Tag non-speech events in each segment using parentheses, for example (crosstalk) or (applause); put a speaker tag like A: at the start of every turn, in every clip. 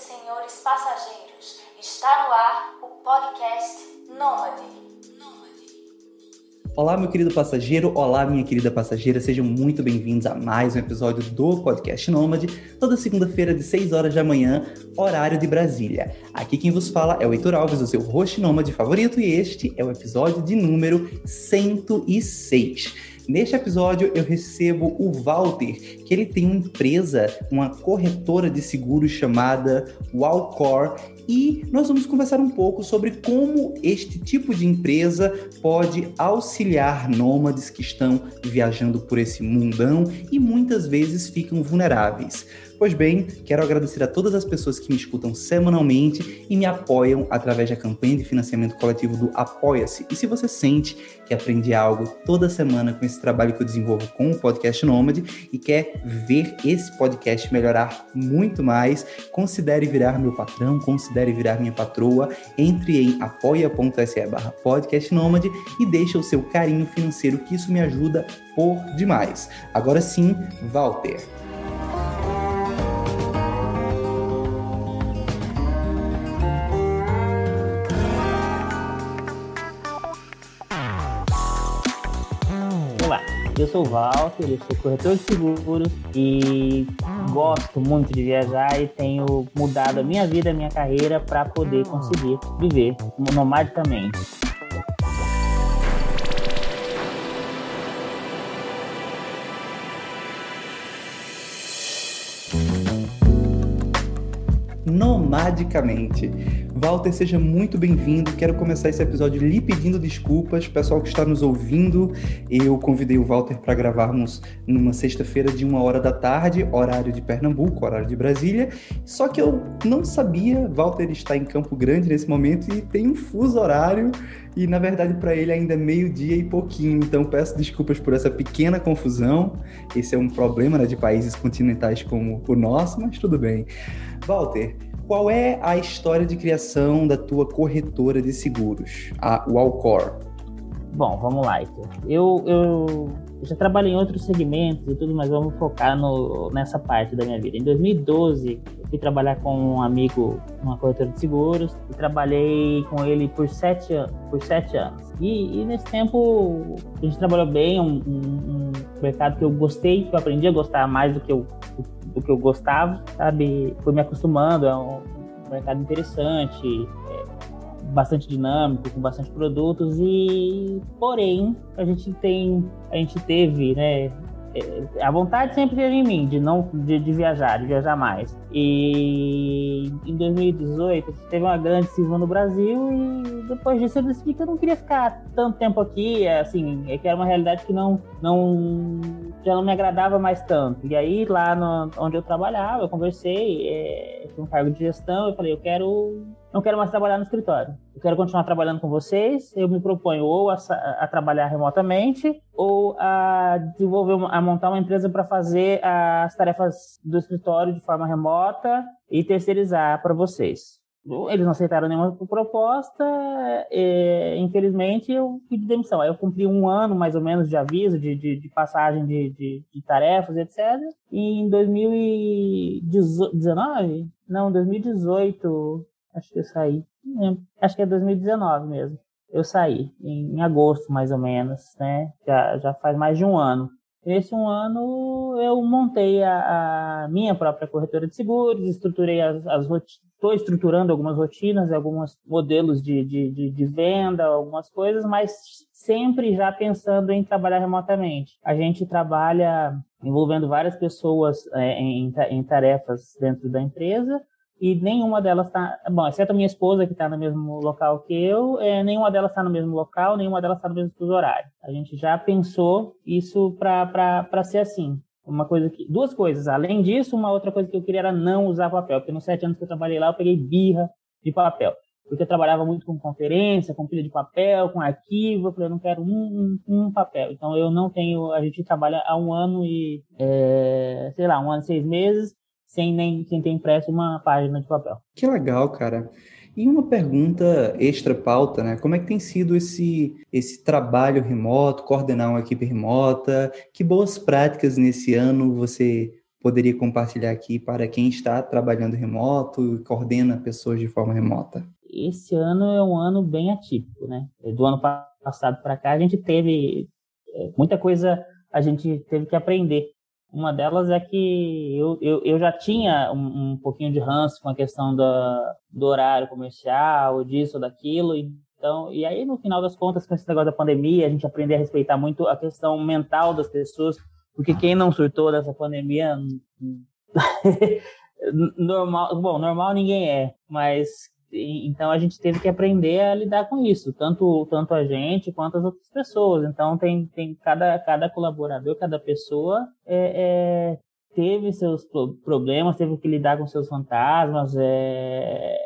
A: e senhores passageiros, está no ar o podcast Nômade.
B: Olá, meu querido passageiro, olá, minha querida passageira, sejam muito bem-vindos a mais um episódio do Podcast Nômade, toda segunda-feira de 6 horas da manhã, horário de Brasília. Aqui quem vos fala é o Heitor Alves, o seu host nômade favorito, e este é o episódio de número 106. Neste episódio eu recebo o Walter, que ele tem uma empresa, uma corretora de seguros chamada Walcor, e nós vamos conversar um pouco sobre como este tipo de empresa pode auxiliar nômades que estão viajando por esse mundão e muitas vezes ficam vulneráveis. Pois bem, quero agradecer a todas as pessoas que me escutam semanalmente e me apoiam através da campanha de financiamento coletivo do Apoia-se. E se você sente que aprende algo toda semana com esse trabalho que eu desenvolvo com o podcast Nômade e quer ver esse podcast melhorar muito mais, considere virar meu patrão, considere virar minha patroa, entre em apoia.se barra podcast Nômade e deixa o seu carinho financeiro que isso me ajuda por demais. Agora sim, Walter.
C: Eu sou o Walter, eu sou corretor de seguros e gosto muito de viajar e tenho mudado a minha vida, a minha carreira para poder conseguir viver nomadicamente.
B: Nomadicamente. Walter, seja muito bem-vindo. Quero começar esse episódio lhe pedindo desculpas, pessoal que está nos ouvindo. Eu convidei o Walter para gravarmos numa sexta-feira de uma hora da tarde, horário de Pernambuco, horário de Brasília. Só que eu não sabia, Walter está em Campo Grande nesse momento e tem um fuso horário e na verdade para ele ainda é meio-dia e pouquinho. Então peço desculpas por essa pequena confusão. Esse é um problema né, de países continentais como o nosso, mas tudo bem. Walter, qual é a história de criação da tua corretora de seguros, a Walcor?
C: Bom, vamos lá, Heitor. Eu, eu já trabalhei em outros segmentos e tudo, mas vamos focar no, nessa parte da minha vida. Em 2012, eu fui trabalhar com um amigo numa corretora de seguros e trabalhei com ele por sete, por sete anos. E, e nesse tempo a gente trabalhou bem, um, um, um, mercado que eu gostei, que eu aprendi a gostar mais do que eu, do que eu gostava, sabe? Fui me acostumando, é um mercado interessante, bastante dinâmico, com bastante produtos e porém a gente tem a gente teve, né, é, a vontade sempre teve em mim de não de, de, viajar, de viajar mais. E em 2018 teve uma grande cisma no Brasil e depois disso eu decidi que eu não queria ficar tanto tempo aqui, assim, é que era uma realidade que não não já não me agradava mais tanto. E aí lá no, onde eu trabalhava, eu conversei, é, um cargo de gestão, eu falei, eu quero não quero mais trabalhar no escritório. Eu quero continuar trabalhando com vocês. Eu me proponho ou a, a trabalhar remotamente ou a desenvolver, a montar uma empresa para fazer as tarefas do escritório de forma remota e terceirizar para vocês. Eles não aceitaram nenhuma proposta, e, infelizmente eu pedi demissão. Aí eu cumpri um ano mais ou menos de aviso, de, de, de passagem de, de, de, tarefas, etc. E em 2019, não, 2018, Acho que eu saí. Acho que é 2019 mesmo. Eu saí, em, agosto mais ou menos, né? Já, já faz mais de um ano. Nesse um ano eu montei a, a minha própria corretora de seguros, estruturei as, as estou estruturando algumas rotinas, alguns modelos de, de, de, de, venda, algumas coisas, mas sempre já pensando em trabalhar remotamente. A gente trabalha envolvendo várias pessoas é, em, em tarefas dentro da empresa e nenhuma delas está, bom, exceto a minha esposa que está no mesmo local que eu, é, nenhuma delas está no mesmo local, nenhuma delas está no mesmo fuso horário. A gente já pensou isso para ser assim. Uma coisa que, duas coisas. Além disso, uma outra coisa que eu queria era não usar papel, porque nos sete anos que eu trabalhei lá, eu peguei birra de papel. Porque eu trabalhava muito com conferência, com pilha de papel, com arquivo, eu falei, eu não quero um, um, um papel. Então eu não tenho, a gente trabalha há um ano e, é, sei lá, um ano e seis meses, sem nem sem ter impresso uma página de papel.
B: Que legal, cara. E uma pergunta extra pauta, né? Como é que tem sido esse esse trabalho remoto, coordenar uma equipe remota? Que boas práticas nesse ano você poderia compartilhar aqui para quem está trabalhando remoto e coordena pessoas de forma remota?
C: Esse ano é um ano bem atípico, né? Do ano passado para cá a gente teve é, muita coisa a gente teve que aprender. Uma delas é que eu, eu, eu já tinha um, um pouquinho de ranço com a questão da, do horário comercial, disso, daquilo, então, e aí no final das contas, com esse negócio da pandemia, a gente aprender a respeitar muito a questão mental das pessoas, porque quem não surtou dessa pandemia (laughs) normal, bom, normal ninguém é, mas então a gente teve que aprender a lidar com isso, tanto tanto a gente quanto as outras pessoas. Então tem tem cada cada colaborador, cada pessoa é, é, teve seus problemas, teve que lidar com seus fantasmas, é,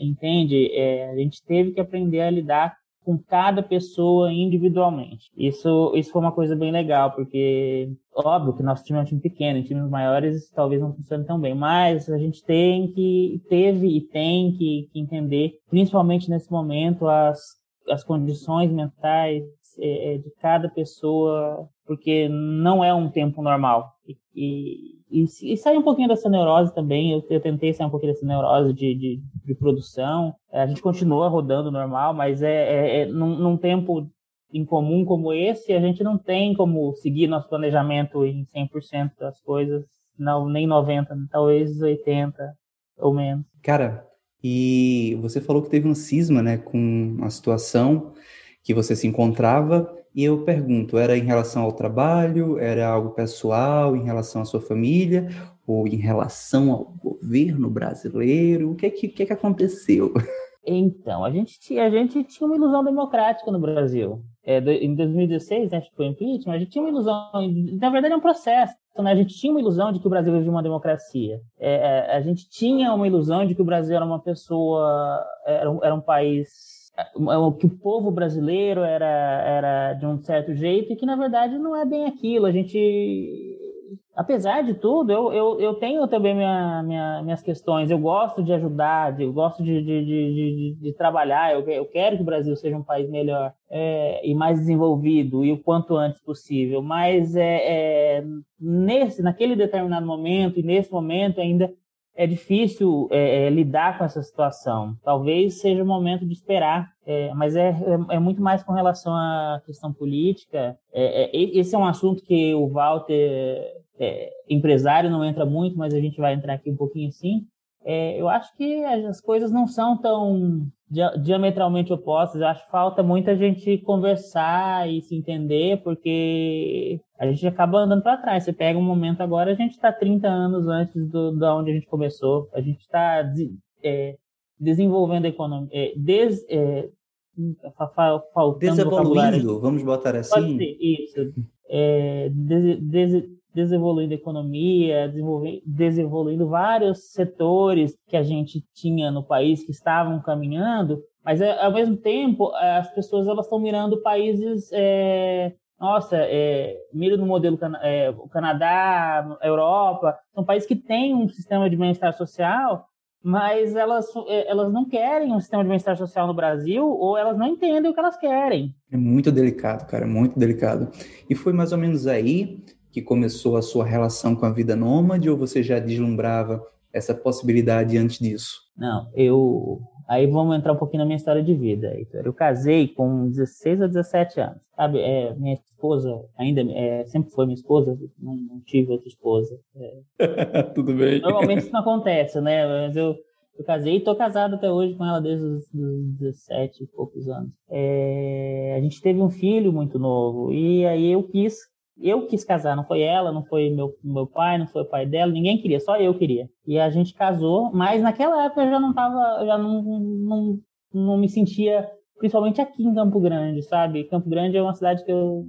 C: entende? É, a gente teve que aprender a lidar com cada pessoa individualmente. Isso, isso foi uma coisa bem legal, porque óbvio que nosso time é um time pequeno, em times maiores talvez não funcione tão bem, mas a gente tem que, teve e tem que, que entender, principalmente nesse momento, as, as condições mentais é, de cada pessoa, porque não é um tempo normal. E, e e, sair um pouquinho dessa neurose também. Eu, eu tentei sair um pouquinho dessa neurose de, de, de produção. A gente continua rodando normal, mas é, é, é num, num tempo em comum como esse, a gente não tem como seguir nosso planejamento em 100% das coisas, não nem 90, talvez 80 ou menos.
B: Cara, e você falou que teve um cisma, né, com a situação que você se encontrava e eu pergunto, era em relação ao trabalho, era algo pessoal, em relação à sua família, ou em relação ao governo brasileiro? O que é que, que, é que aconteceu? (laughs)
C: Então, a gente, tinha, a gente tinha uma ilusão democrática no Brasil. É, em 2016, né, foi impeachment, a gente tinha uma ilusão, na verdade é um processo, né? a gente tinha uma ilusão de que o Brasil vivia uma democracia. É, é, a gente tinha uma ilusão de que o Brasil era uma pessoa, era um, era um país que o povo brasileiro era, era de um certo jeito e que na verdade não é bem aquilo. A gente, apesar de tudo, eu, eu, eu tenho também minha, minha, minhas questões. Eu gosto de ajudar, eu gosto de, de, de, de, trabalhar. Eu, eu quero que o Brasil seja um país melhor é, e mais desenvolvido e o quanto antes possível. Mas é, é, nesse, naquele determinado momento e nesse momento ainda é difícil é, é, lidar com essa situação. Talvez seja o momento de esperar, é, mas é, é, é muito mais com relação à questão política. É, é, esse é um assunto que o Walter, empresário, não entra muito, mas a gente vai entrar aqui um pouquinho sim. eu acho que as coisas não são tão diametralmente opostas. Eu acho que falta muita gente conversar e se entender, porque a gente acaba andando para trás. Você pega um momento agora, a gente está 30 anos antes do, da onde a gente começou. A gente está é, desenvolvendo a economia, é, des, é,
B: desevoluindo, vamos botar assim.
C: isso. É, des, des, desenvolvendo a economia, desenvolvendo vários setores que a gente tinha no país que estavam caminhando, mas é, ao mesmo tempo as pessoas elas estão mirando países é, nossa, é, mira no modelo é, o Canadá, Europa, são países que têm um sistema de bem-estar social, mas elas, elas não querem um sistema de bem-estar social no Brasil ou elas não entendem o que elas querem.
B: É muito delicado, cara, muito delicado. E foi mais ou menos aí que começou a sua relação com a vida nômade ou você já deslumbrava essa possibilidade antes disso?
C: Não, eu Aí vamos entrar um pouquinho na minha história de vida. Eu casei com 16 a 17 anos. Sabe, é, minha esposa ainda é, sempre foi minha esposa, não, não tive outra esposa.
B: É. (laughs) Tudo bem.
C: Normalmente isso não acontece, né? Mas eu, eu casei e estou casado até hoje com ela desde os, os 17 e poucos anos. É, a gente teve um filho muito novo e aí eu quis eu quis casar, não foi ela, não foi meu, meu pai, não foi o pai dela, ninguém queria, só eu queria. E a gente casou, mas naquela época eu já não tava, já não, não, não me sentia, principalmente aqui em Campo Grande, sabe? Campo Grande é uma cidade que eu,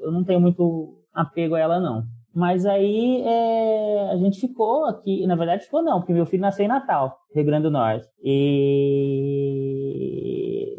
C: eu não tenho muito apego a ela, não. Mas aí é, a gente ficou aqui, na verdade ficou não, porque meu filho nasceu em Natal, Rio Grande do Norte. E...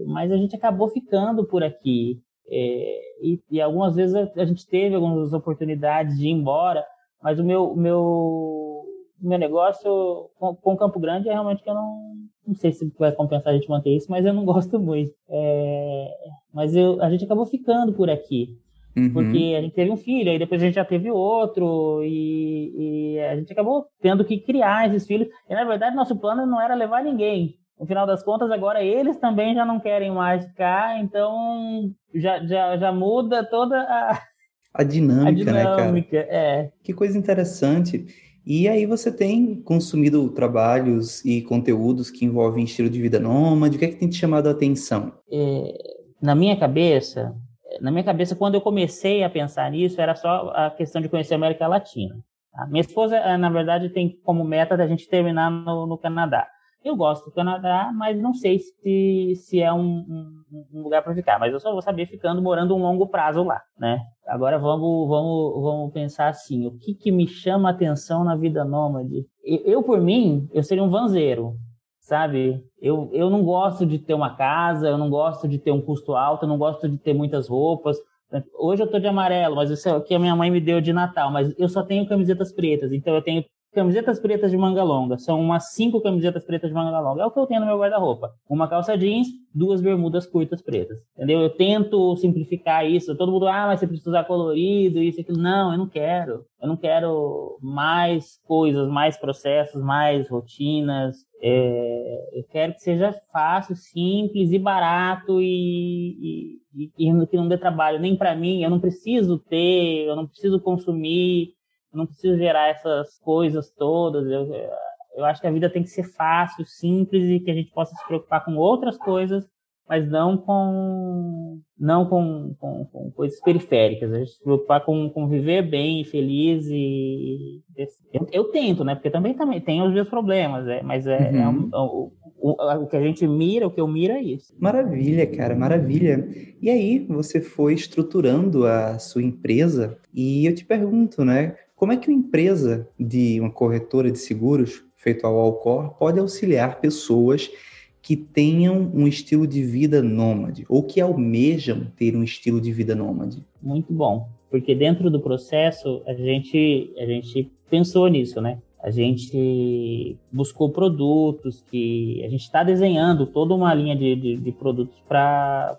C: Mas a gente acabou ficando por aqui. É, e, e, algumas vezes a, a, gente teve algumas oportunidades de ir embora, mas o meu, meu, meu negócio com, com Campo Grande é realmente que eu não, não sei se vai compensar a gente manter isso, mas eu não (laughs) gosto muito. É, mas eu, a gente acabou ficando por aqui. Uhum. Porque a gente teve um filho, aí depois a gente já teve outro, e, e, a gente acabou tendo que criar esses filhos. E na verdade, nosso plano não era levar ninguém. No final das contas, agora eles também já não querem mais ficar, então já, já, já muda toda a,
B: a dinâmica,
C: a dinâmica
B: né, cara?
C: É.
B: Que coisa interessante. E aí você tem consumido trabalhos e conteúdos que envolvem estilo de vida nômade? O que é que tem te chamado a atenção?
C: É, na minha cabeça, na minha cabeça, quando eu comecei a pensar nisso, era só a questão de conhecer a América Latina. Tá? Minha esposa, na verdade, tem como meta da gente terminar no, no Canadá. Eu gosto do Canadá, mas não sei se, se é um, um, um lugar para ficar. Mas eu só vou saber ficando, morando um longo prazo lá, né? Agora vamos, vamos, vamos pensar assim, o que, que me chama a atenção na vida nômade? Eu, eu, por mim, eu seria um vanzeiro, sabe? Eu, eu não gosto de ter uma casa, eu não gosto de ter um custo alto, eu não gosto de ter muitas roupas. Hoje eu tô de amarelo, mas isso é o que a minha mãe me deu de Natal, mas eu só tenho camisetas pretas, então eu tenho camisetas pretas de manga longa. São umas cinco camisetas pretas de manga longa. É o que eu tenho no meu guarda-roupa. Uma calça jeans, duas bermudas curtas pretas. Entendeu? Eu tento simplificar isso. Todo mundo, ah, mas você precisa usar colorido, isso e aquilo. Não, eu não quero. Eu não quero mais coisas, mais processos, mais rotinas. É, eu quero que seja fácil, simples e barato e, e, e que não dê trabalho nem para mim. Eu não preciso ter, eu não preciso consumir não preciso gerar essas coisas todas. Eu, eu acho que a vida tem que ser fácil, simples e que a gente possa se preocupar com outras coisas, mas não com não com, com, com coisas periféricas. A gente se preocupar com, com viver bem, feliz e eu, eu, tento, né? Porque também também tem os meus problemas, é, mas é, é uhum. é um, o, o, o que a gente mira, o que eu miro é isso.
B: Maravilha, cara, maravilha. E aí, você foi estruturando a sua empresa e eu te pergunto, né? Como é que uma empresa de uma corretora de seguros, feito ao Alcor, pode auxiliar pessoas que tenham um estilo de vida nômade ou que almejam ter um estilo de vida nômade?
C: Muito bom, porque dentro do processo a gente a gente pensou nisso, né? A gente buscou produtos que a gente está desenhando toda uma linha de, de, de produtos para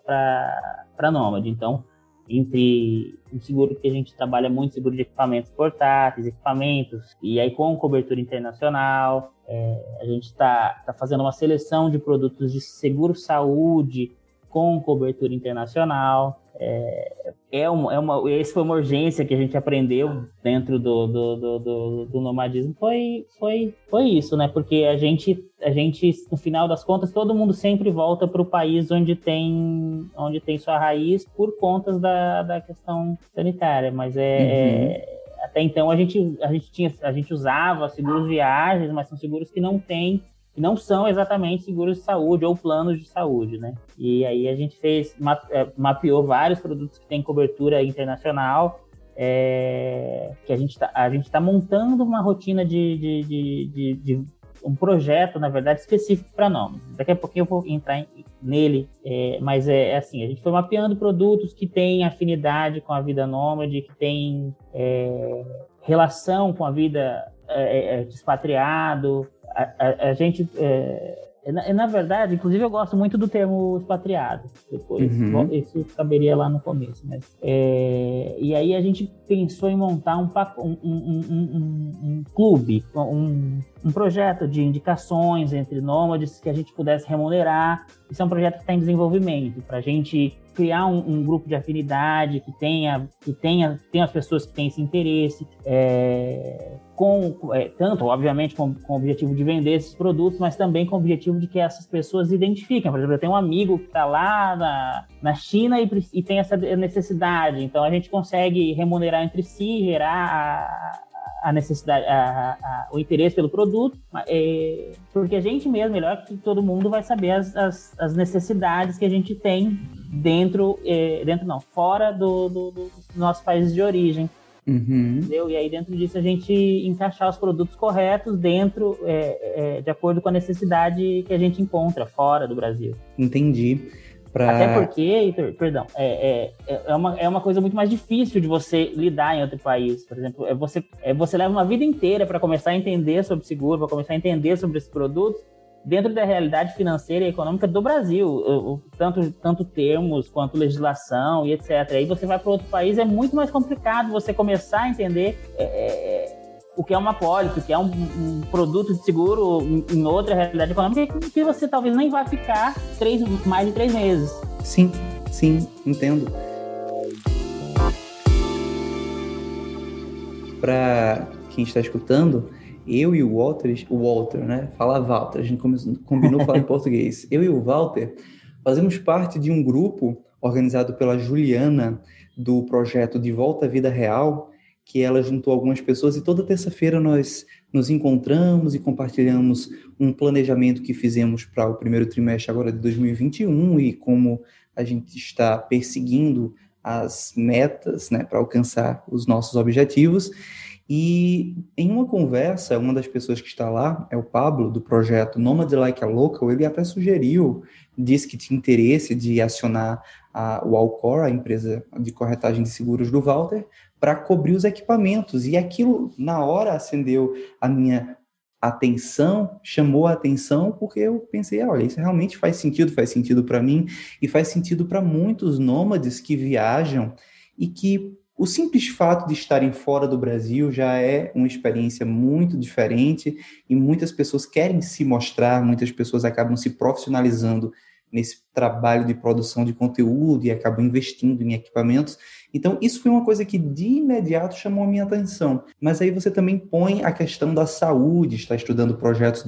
C: para nômade. Então entre um seguro que a gente trabalha muito, seguro de equipamentos portáteis, equipamentos, e aí com cobertura internacional, é, a gente está tá fazendo uma seleção de produtos de seguro saúde com cobertura internacional, é, é, uma, é uma, essa foi uma urgência que a gente aprendeu dentro do, do, do, do, do nomadismo, foi, foi, foi isso, né? Porque a gente, a gente, no final das contas, todo mundo sempre volta para o país onde tem, onde tem sua raiz por contas da, da questão sanitária, mas é, uhum. é até então a gente, a gente tinha, a gente usava seguros viagens, mas são seguros que não têm não são exatamente seguros de saúde ou planos de saúde, né? E aí a gente fez, é, mapeou vários produtos que têm cobertura internacional, é, que a gente está tá montando uma rotina de, de, de, de, de um projeto, na verdade, específico para nomes. Daqui a pouquinho eu vou entrar em, nele, é, mas é, é, assim, a gente foi mapeando produtos que têm afinidade com a vida nômade, que têm é, relação com a vida é, é, expatriado, a, a, a gente. É, é na, é, na, verdade, inclusive eu gosto muito do termo expatriado. Depois, uhum. isso caberia lá no começo. Mas, é, e aí a gente pensou em montar um, um, um, um, um clube, um, um projeto de indicações entre nômades que a gente pudesse remunerar. Isso é um projeto que está em desenvolvimento, para a gente criar um, um, grupo de afinidade que tenha, que tenha, tenha as pessoas que têm esse interesse, é, com, é, tanto, obviamente, com, com o objetivo de vender esses produtos, mas também com o objetivo de que essas pessoas identifiquem. Por exemplo, eu tenho um amigo que está lá na, na China e, e tem essa necessidade, então a gente consegue remunerar entre si, gerar a, a necessidade, a, a, o interesse pelo produto, é, porque a gente mesmo, melhor que todo mundo, vai saber as, as, as necessidades que a gente tem dentro, é, dentro não, fora do, do, do, dos nossos países de origem. Uhum. Entendeu? E aí, dentro disso, a gente encaixar os produtos corretos dentro, é, é, de acordo com a necessidade que a gente encontra fora do Brasil.
B: Entendi. Pra...
C: Até porque, perdão, é, é, é, uma, é uma coisa muito mais difícil de você lidar em outro país. Por exemplo, é você, é, você leva uma vida inteira para começar a entender sobre seguro, para começar a entender sobre esses produtos, dentro da realidade financeira e econômica do Brasil, tanto, tanto termos quanto legislação e etc. Aí você vai para outro país, é muito mais complicado você começar a entender é, é o que é uma pólice, o que é um, um, produto de seguro em outra realidade econômica, que você talvez nem vai ficar três, mais de três meses.
B: Sim, sim, entendo. Para quem está escutando, eu e o Walter, o Walter, né? Fala Walter, a gente combinou falar em (laughs) português. Eu e o Walter fazemos parte de um grupo organizado pela Juliana do projeto De Volta à Vida Real, que ela juntou algumas pessoas e toda terça-feira nós nos encontramos e compartilhamos um planejamento que fizemos para o primeiro trimestre agora de 2021 e como a gente está perseguindo as metas, né, para alcançar os nossos objetivos. E em uma conversa, uma das pessoas que está lá é o Pablo, do projeto Nomad Like a Local, ele até sugeriu, disse que tinha interesse de acionar a, o Alcor, a empresa de corretagem de seguros do Walter, para cobrir os equipamentos. E aquilo, na hora, acendeu a minha atenção, chamou a atenção, porque eu pensei, olha, isso realmente faz sentido, faz sentido para mim e faz sentido para muitos nômades que viajam e que o simples fato de estarem fora do Brasil já é uma experiência muito diferente e muitas pessoas querem se mostrar, muitas pessoas acabam se profissionalizando nesse trabalho de produção de conteúdo e acabam investindo em equipamentos. Então, isso foi uma coisa que de imediato chamou a minha atenção. Mas aí você também põe a questão da saúde, está estudando projetos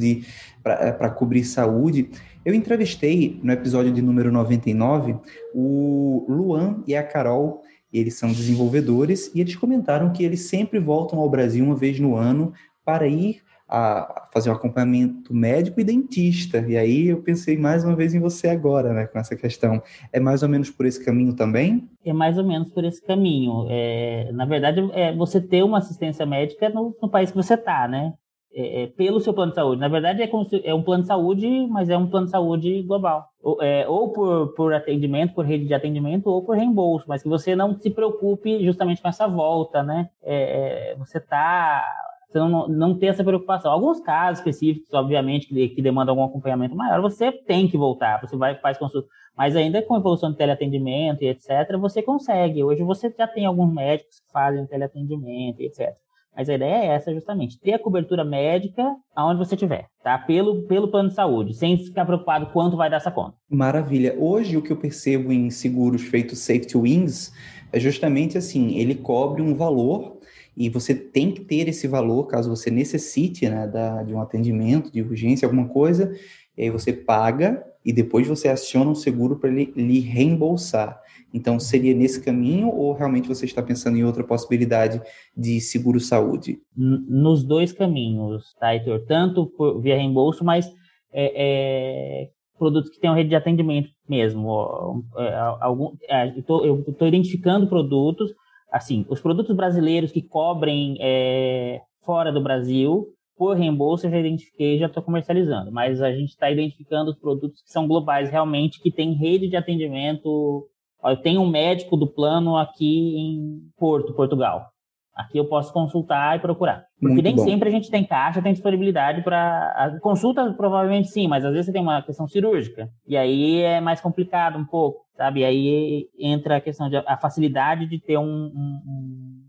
B: para eh, cobrir saúde. Eu entrevistei no episódio de número 99 o Luan e a Carol eles são desenvolvedores e eles comentaram que eles sempre voltam ao Brasil uma vez no ano para ir a fazer um acompanhamento médico e dentista. E aí eu pensei mais uma vez em você agora, né, com essa questão. É mais ou menos por esse caminho também?
C: É mais ou menos por esse caminho. É, na verdade, é você ter uma assistência médica no, no país que você está, né? É, é, pelo seu plano de saúde. Na verdade, é, se, é, um plano de saúde, mas é um plano de saúde global. Ou, é, ou por, por atendimento, por rede de atendimento, ou por reembolso, mas que você não se preocupe justamente com essa volta, né? É, é, você está você não, não ter essa preocupação. Alguns casos específicos, obviamente, que, que demandam algum acompanhamento maior, você tem que voltar, você vai faz consulta. Mas ainda com a evolução de teleatendimento e etc., você consegue. Hoje você já tem alguns médicos que fazem teleatendimento e etc. Mas a ideia é essa, justamente, ter a cobertura médica aonde você estiver, tá? Pelo, pelo plano de saúde, sem ficar preocupado quanto vai dar essa conta.
B: Maravilha. Hoje, o que eu percebo em seguros feitos safety wings é justamente assim, ele cobre um valor e você tem que ter esse valor caso você necessite né, da, de um atendimento, de urgência, alguma coisa, e aí você paga e depois você aciona um seguro para ele lhe reembolsar. Então, seria nesse caminho ou realmente você está pensando em outra possibilidade de seguro-saúde?
C: Nos dois caminhos, tá, Heitor? Tanto por, via reembolso, mas é, é, produtos que tenham rede de atendimento mesmo. É, algum, é, eu estou identificando produtos, assim, os produtos brasileiros que cobrem é, fora do Brasil, por reembolso eu já identifiquei já estou comercializando, mas a gente está identificando os produtos que são globais realmente, que têm rede de atendimento eu tenho um médico do plano aqui em Porto, Portugal. Aqui eu posso consultar e procurar. Porque Muito nem bom. sempre a gente tem caixa, tem disponibilidade para. Consulta, provavelmente sim, mas às vezes você tem uma questão cirúrgica. E aí é mais complicado um pouco, sabe? E aí entra a questão de a facilidade de ter um, um,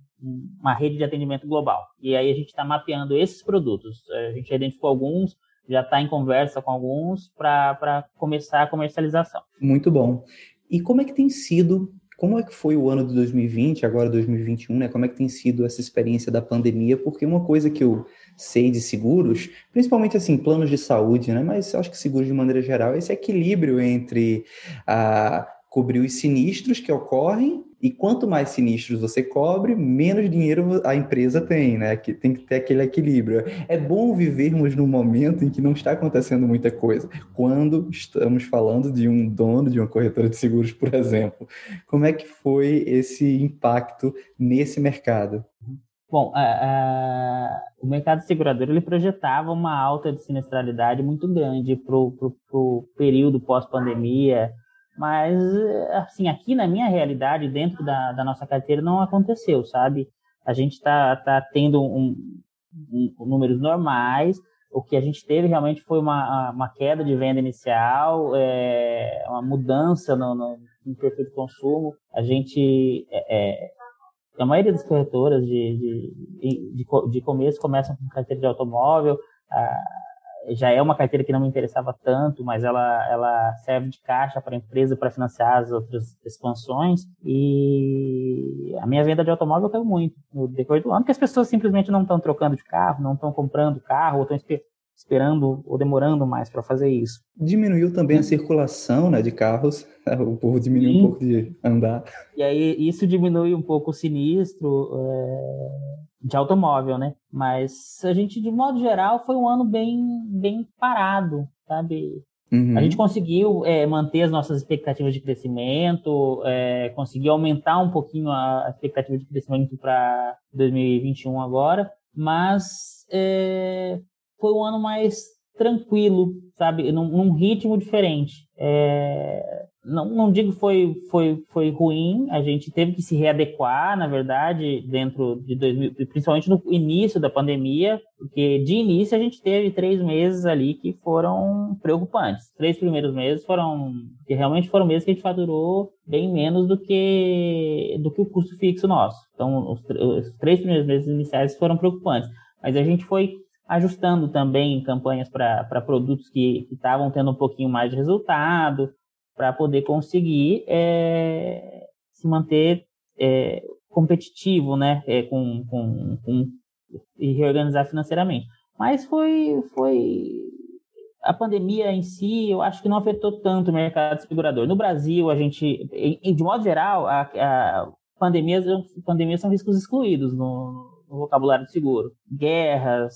C: uma rede de atendimento global. E aí a gente está mapeando esses produtos. A gente identificou alguns, já está em conversa com alguns para começar a comercialização.
B: Muito bom. E como é que tem sido, como é que foi o ano de 2020, agora 2021, né? Como é que tem sido essa experiência da pandemia? Porque uma coisa que eu sei de seguros, principalmente assim, planos de saúde, né? Mas acho que seguros de maneira geral, é esse equilíbrio entre a cobrir os sinistros que ocorrem e quanto mais sinistros você cobre, menos dinheiro a empresa tem, né? Que tem que ter aquele equilíbrio. É bom vivermos num momento em que não está acontecendo muita coisa. Quando estamos falando de um dono de uma corretora de seguros, por exemplo, como é que foi esse impacto nesse mercado?
C: Bom, o mercado segurador ele projetava uma alta de sinistralidade muito grande para o período pós-pandemia, mas, assim, aqui na minha realidade, dentro da, da nossa carteira, não aconteceu, sabe? A gente está tá tendo um, um, números normais, o que a gente teve realmente foi uma, uma queda de venda inicial, é, uma mudança no, no, no, perfil de consumo. A gente, é, é a maioria das corretoras de, de, de, de começo começam com carteira de automóvel, já é uma carteira que não me interessava tanto, mas ela, ela serve de caixa para a empresa para financiar as outras expansões. E a minha venda de automóvel caiu muito no decorrer do ano, porque as pessoas simplesmente não estão trocando de carro, não estão comprando carro, ou estão esperando ou demorando mais para fazer isso.
B: Diminuiu também a circulação né, de carros, (laughs) o povo diminuiu Sim. um pouco de andar.
C: E aí isso diminui um pouco o sinistro é, de automóvel, né? Mas a gente, de modo geral, foi um ano bem, bem parado, sabe? Uhum. A gente conseguiu é, manter as nossas expectativas de crescimento, é, conseguiu aumentar um pouquinho a expectativa de crescimento para 2021 agora, mas é, foi um ano mais tranquilo, sabe? Num, num ritmo diferente. É, não, não digo foi foi foi ruim, a gente teve que se readequar, na verdade, dentro de 2000, principalmente no início da pandemia, porque de início a gente teve três meses ali que foram preocupantes. Três primeiros meses foram que realmente foram meses que a gente faturou bem menos do que do que o custo fixo nosso. Então, os, os três primeiros meses iniciais foram preocupantes, mas a gente foi ajustando também campanhas para produtos que estavam tendo um pouquinho mais de resultado, para poder conseguir é, se manter é, competitivo, né, é, com, com, com, e reorganizar financeiramente. Mas foi, foi a pandemia em si, eu acho que não afetou tanto o mercado segurador. No Brasil, a gente, de modo geral, a, a pandemias, pandemias são riscos excluídos no, no vocabulário de seguro. Guerras,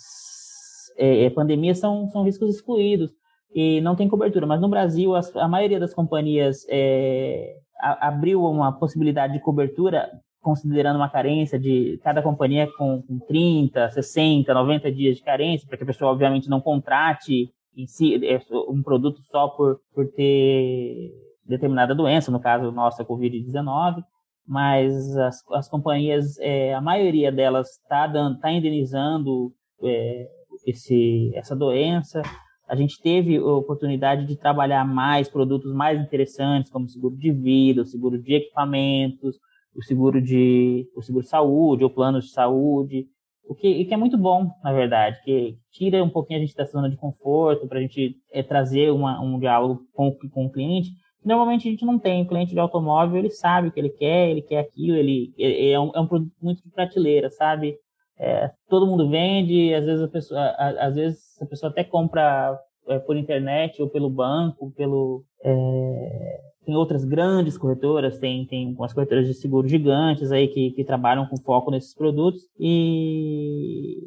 C: é, é pandemias são, são riscos excluídos e não tem cobertura. Mas no Brasil, as, a maioria das companhias é, a, abriu uma possibilidade de cobertura, considerando uma carência de cada companhia com, com 30, 60, 90 dias de carência, para que a pessoa, obviamente, não contrate em si é, um produto só por, por ter determinada doença, no caso nossa, Covid-19 mas as, as companhias, é, a maioria delas está tá indenizando é, esse, essa doença, a gente teve a oportunidade de trabalhar mais produtos mais interessantes, como seguro de vida, o seguro de equipamentos, o seguro de o seguro de saúde, ou planos de saúde, o que, que é muito bom, na verdade, que tira um pouquinho a gente da zona de conforto para a gente é, trazer uma, um diálogo com, com o cliente. Normalmente a gente não tem. O cliente de automóvel, ele sabe o que ele quer, ele quer aquilo, ele, ele é, um, é um produto muito de prateleira, sabe? É, todo mundo vende, às vezes a pessoa, a, às vezes a pessoa até compra é, por internet ou pelo banco, pelo é, tem outras grandes corretoras, tem tem umas corretoras de seguro gigantes aí que, que trabalham com foco nesses produtos e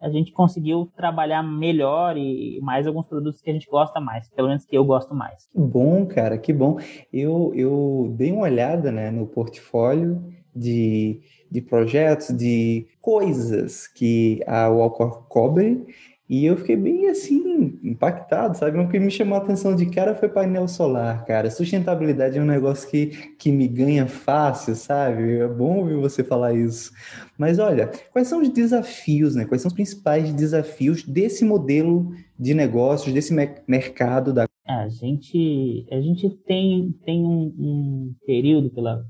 C: a gente conseguiu trabalhar melhor e mais alguns produtos que a gente gosta mais, pelo menos que eu gosto mais.
B: Que bom, cara, que bom. Eu, eu dei uma olhada né, no portfólio de de projetos, de coisas que a Walcor cobre, e eu fiquei bem assim, impactado, sabe? O que me chamou a atenção de cara foi painel solar, cara. Sustentabilidade é um negócio que, que me ganha fácil, sabe? É bom ouvir você falar isso. Mas olha, quais são os desafios, né? Quais são os principais desafios desse modelo de negócios, desse mercado da.
C: A gente, a gente tem, tem um, um período pela,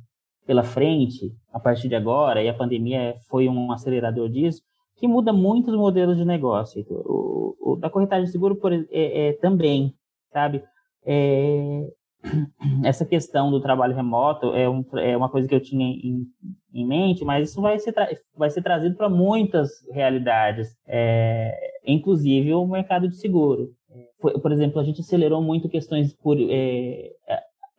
C: pela frente, a partir de agora, e a pandemia foi um acelerador disso, que muda muito os modelos de negócio. O, o da corretagem de seguro por, é, é, também, sabe? É, (clears throat) essa questão do trabalho remoto é, um, é, uma coisa que eu tinha em, em mente, mas isso vai ser, vai ser trazido para muitas realidades, é, inclusive o mercado de seguro. Por, por, exemplo, a gente acelerou muito questões por é,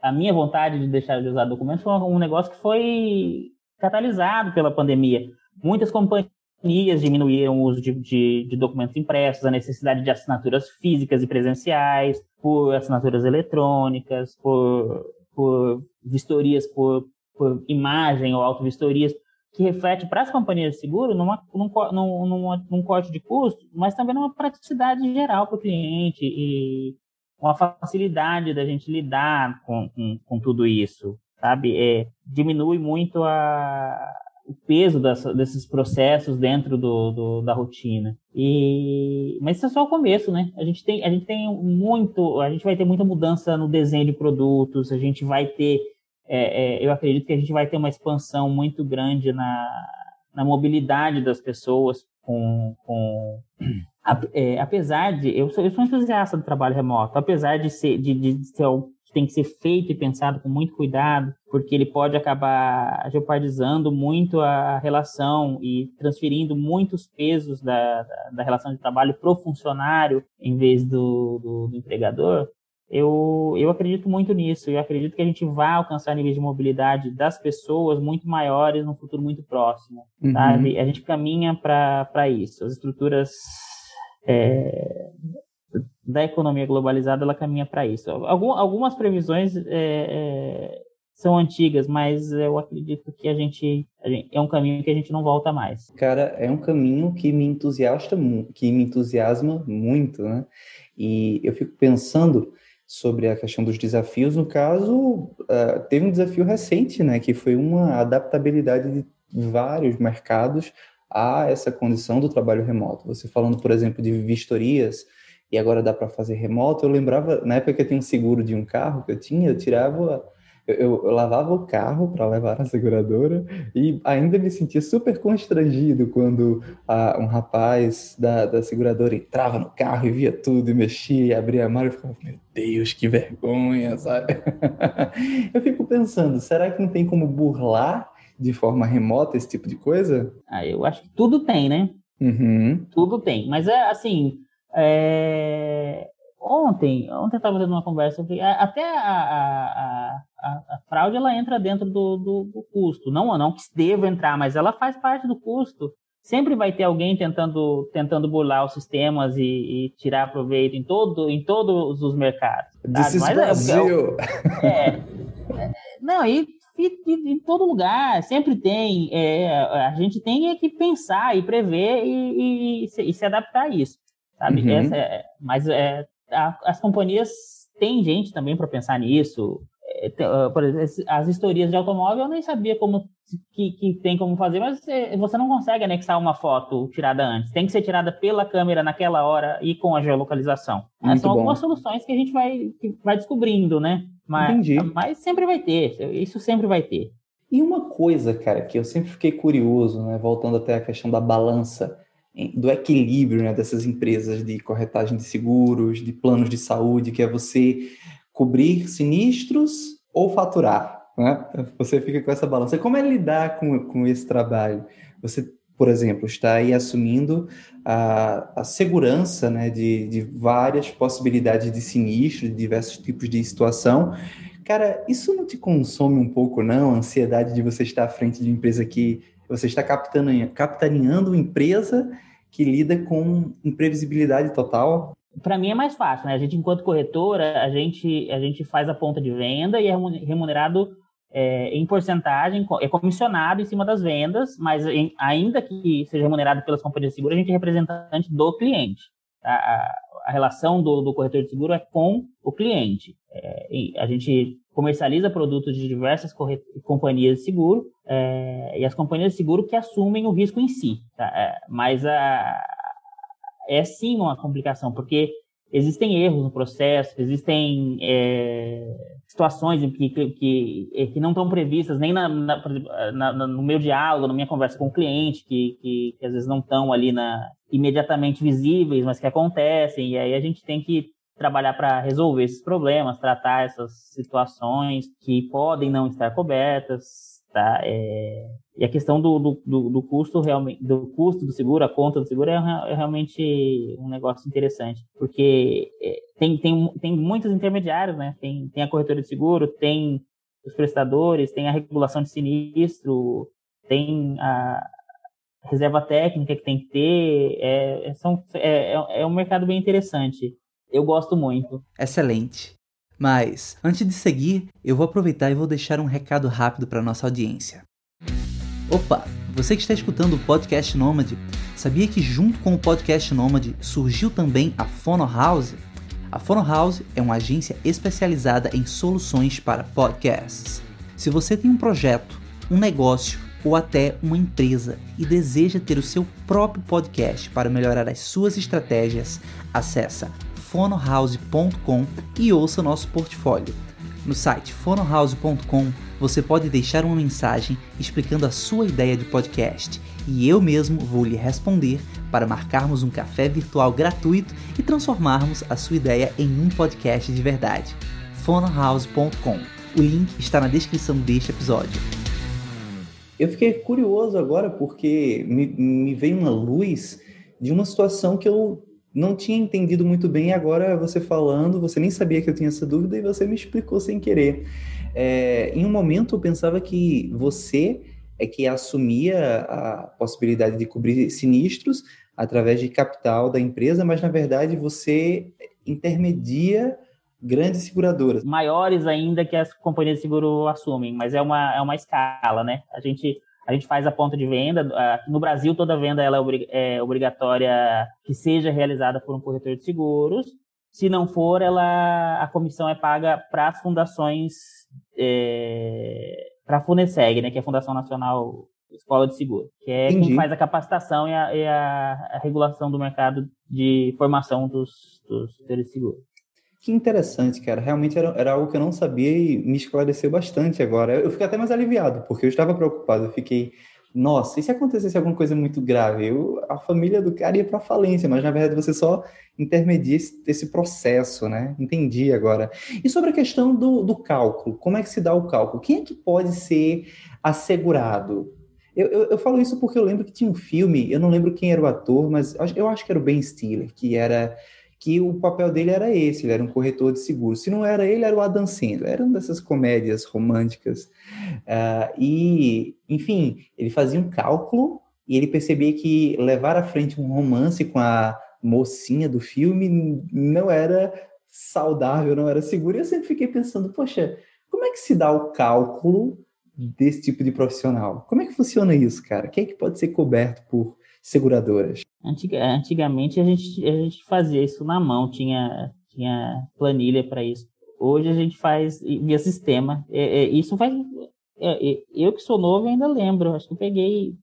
C: a minha vontade de deixar de usar documentos foi um negócio que foi catalisado pela pandemia. Muitas companhias diminuíram o uso de, de, de, documentos impressos, a necessidade de assinaturas físicas e presenciais, por assinaturas eletrônicas, por, por vistorias por, por imagem ou auto-vistorias, que reflete para as companhias de seguro numa, num, num, num, num corte de custo, mas também numa praticidade geral para o cliente e uma facilidade da gente lidar com, com, com tudo isso, sabe? É, diminui muito a, o peso dessa, desses processos dentro do, do, da rotina. E, mas isso é só o começo, né? A gente tem, a gente tem muito, a gente vai ter muita mudança no desenho de produtos, a gente vai ter, é, é, eu acredito que a gente vai ter uma expansão muito grande na, na mobilidade das pessoas com, com apesar de eu sou, eu sou entusiasta do trabalho remoto, apesar de ser de, de ser algo que tem que ser feito e pensado com muito cuidado, porque ele pode acabar geopardizando muito a relação e transferindo muitos pesos da, da, da relação de trabalho para o funcionário em vez do, do, do empregador. Eu, eu acredito muito nisso. Eu acredito que a gente vai alcançar níveis de mobilidade das pessoas muito maiores no futuro muito próximo. Uhum. Sabe? A gente caminha para isso. As estruturas é, da economia globalizada ela caminha para isso. Algum, algumas previsões é, é, são antigas, mas eu acredito que a gente, a gente, é um caminho que a gente não volta mais.
B: Cara, é um caminho que me entusiasta, que me entusiasma muito, né? E eu fico pensando sobre a questão dos desafios. No caso, uh, teve um desafio recente, né, que foi uma adaptabilidade de vários mercados a essa condição do trabalho remoto. Você falando, por exemplo, de vistorias e agora dá para fazer remoto. Eu lembrava, na época que eu tinha um seguro de um carro que eu tinha, eu tirava eu, eu, lavava o carro para levar na seguradora e ainda me sentia super constrangido quando ah, um rapaz da, da seguradora entrava no carro e via tudo e mexia e abria a mala e ficava, meu Deus, que vergonha, sabe? (laughs) eu fico pensando, será que não tem como burlar de forma remota esse tipo de coisa?
C: Ah, eu acho que tudo tem, né?
B: Uhum.
C: Tudo tem, mas é assim, é... Ontem, ontem eu estava tendo uma conversa, até a, a, a, a, fraude ela entra dentro do, do, do, custo. Não, não que deva entrar, mas ela faz parte do custo. Sempre vai ter alguém tentando, tentando burlar os sistemas e, e tirar proveito em, todo, em todos os mercados.
B: This mas, é, Brasil! (laughs)
C: É, é, não, e, em todo lugar, sempre tem. É, a gente tem que pensar e prever e, e, se, e se adaptar a isso sabe? Uhum. Essa é, mas é, a, as companhias têm gente também para pensar nisso. É, ah, por exemplo, as historias de automóvel eu nem sabia como que, que, tem como fazer, mas você não consegue anexar uma foto tirada antes. Tem que ser tirada pela câmera naquela hora e com a geolocalização. Muito São bom. algumas soluções que a gente vai, vai descobrindo, né? Mas, Entendi. mas sempre vai ter, isso sempre vai ter.
B: E uma coisa, cara, que eu sempre fiquei curioso, né? Voltando até a questão da balança do equilíbrio né, dessas empresas de corretagem de seguros, de planos de saúde, que é você cobrir sinistros ou faturar. Né? Você fica com essa balança. Como é lidar com, com esse trabalho? Você, por exemplo, está aí assumindo a, a segurança né, de, de várias possibilidades de sinistro, de diversos tipos de situação. Cara, isso não te consome um pouco, não? A ansiedade de você estar à frente de uma empresa que você está capitaneando uma empresa que lida com imprevisibilidade total.
C: Para mim é mais fácil, né? A gente, enquanto corretora, a gente, a gente faz a ponta de venda e é remunerado é, em porcentagem, é comissionado em cima das vendas, mas em, ainda que seja remunerado pelas companhias de seguro, a gente é representante do cliente. A, a, a relação do, do, corretor de seguro é com o cliente. É, a gente comercializa produtos de diversas companhias de seguro é, e as companhias de seguro que assumem o risco em si. Tá? É, mas a, é sim uma complicação, porque existem erros no processo, existem é, situações que, que, que, não estão previstas nem na, na, na, no meu diálogo, na minha conversa com o cliente, que, que, que às vezes não estão ali na, imediatamente visíveis, mas que acontecem, e aí a gente tem que trabalhar para resolver esses problemas, tratar essas situações que podem não estar cobertas, tá? É... E a questão do, do, do, custo realmente, do custo do seguro, a conta do seguro é, é realmente um negócio interessante, porque é, tem, tem, tem muitos intermediários, né? Tem, tem a corretora de seguro, tem os prestadores, tem a regulação de sinistro, tem a reserva técnica que tem que ter, é, são, é, é, é um mercado bem interessante. Eu gosto muito.
B: Excelente. Mas, antes de seguir, eu vou aproveitar e vou deixar um recado rápido para nossa audiência. Opa, você que está escutando o Podcast Nômade, sabia que junto com o Podcast Nômade surgiu também a Fono House? A Fono House é uma agência especializada em soluções para podcasts. Se você tem um projeto, um negócio ou até uma empresa e deseja ter o seu próprio podcast para melhorar as suas estratégias, acessa fonohouse.com e ouça nosso portfólio. No site fonohouse.com você pode deixar uma mensagem explicando a sua ideia de podcast e eu mesmo vou lhe responder para marcarmos um café virtual gratuito e transformarmos a sua ideia em um podcast de verdade. fonohouse.com. O link está na descrição deste episódio. Eu fiquei curioso agora porque me, me veio uma luz de uma situação que eu não tinha entendido muito bem. Agora você falando, você nem sabia que eu tinha essa dúvida e você me explicou sem querer. É, em um momento eu pensava que você é que assumia a possibilidade de cobrir sinistros através de capital da empresa, mas na verdade você intermedia grandes seguradoras.
C: Maiores ainda que as companhias de seguro assumem, mas é uma, é uma escala, né? A gente, a gente faz a ponta de venda. No Brasil, toda venda ela é obrigatória que seja realizada por um corretor de seguros. Se não for, ela, a comissão é paga para as fundações, é, para a Funeseg, né, que é a Fundação Nacional Escola de Seguro, que é Entendi. quem faz a capacitação e a, e a, a regulação do mercado de formação dos, dos de seguro.
B: Que interessante, cara. Realmente era, era algo que eu não sabia e me esclareceu bastante agora. Eu fiquei até mais aliviado, porque eu estava preocupado. Eu fiquei, nossa, e se acontecesse alguma coisa muito grave? Eu, a família do cara ia para falência, mas na verdade você só intermedia esse, esse, processo, né? Entendi agora. E sobre a questão do, do cálculo, como é que se dá o cálculo? Quem é que pode ser assegurado? Eu, eu, eu, falo isso porque eu lembro que tinha um filme, eu não lembro quem era o ator, mas eu acho que era o Ben Stiller, que era que o papel dele era esse, ele era um corretor de seguros. Se não era ele, era o Adam Sandler, era uma dessas comédias românticas. Uh, e, enfim, ele fazia um cálculo e ele percebia que levar à frente um romance com a mocinha do filme não era saudável, não era seguro. E eu sempre fiquei pensando, poxa, como é que se dá o cálculo desse tipo de profissional? Como é que funciona isso, cara? Quem é que pode ser coberto por seguradoras?
C: Antiga, antigamente a gente, a gente fazia isso na mão, tinha, tinha planilha para isso. Hoje a gente faz via sistema. É, é, isso faz. É, é, eu que sou novo ainda lembro. Acho que eu peguei,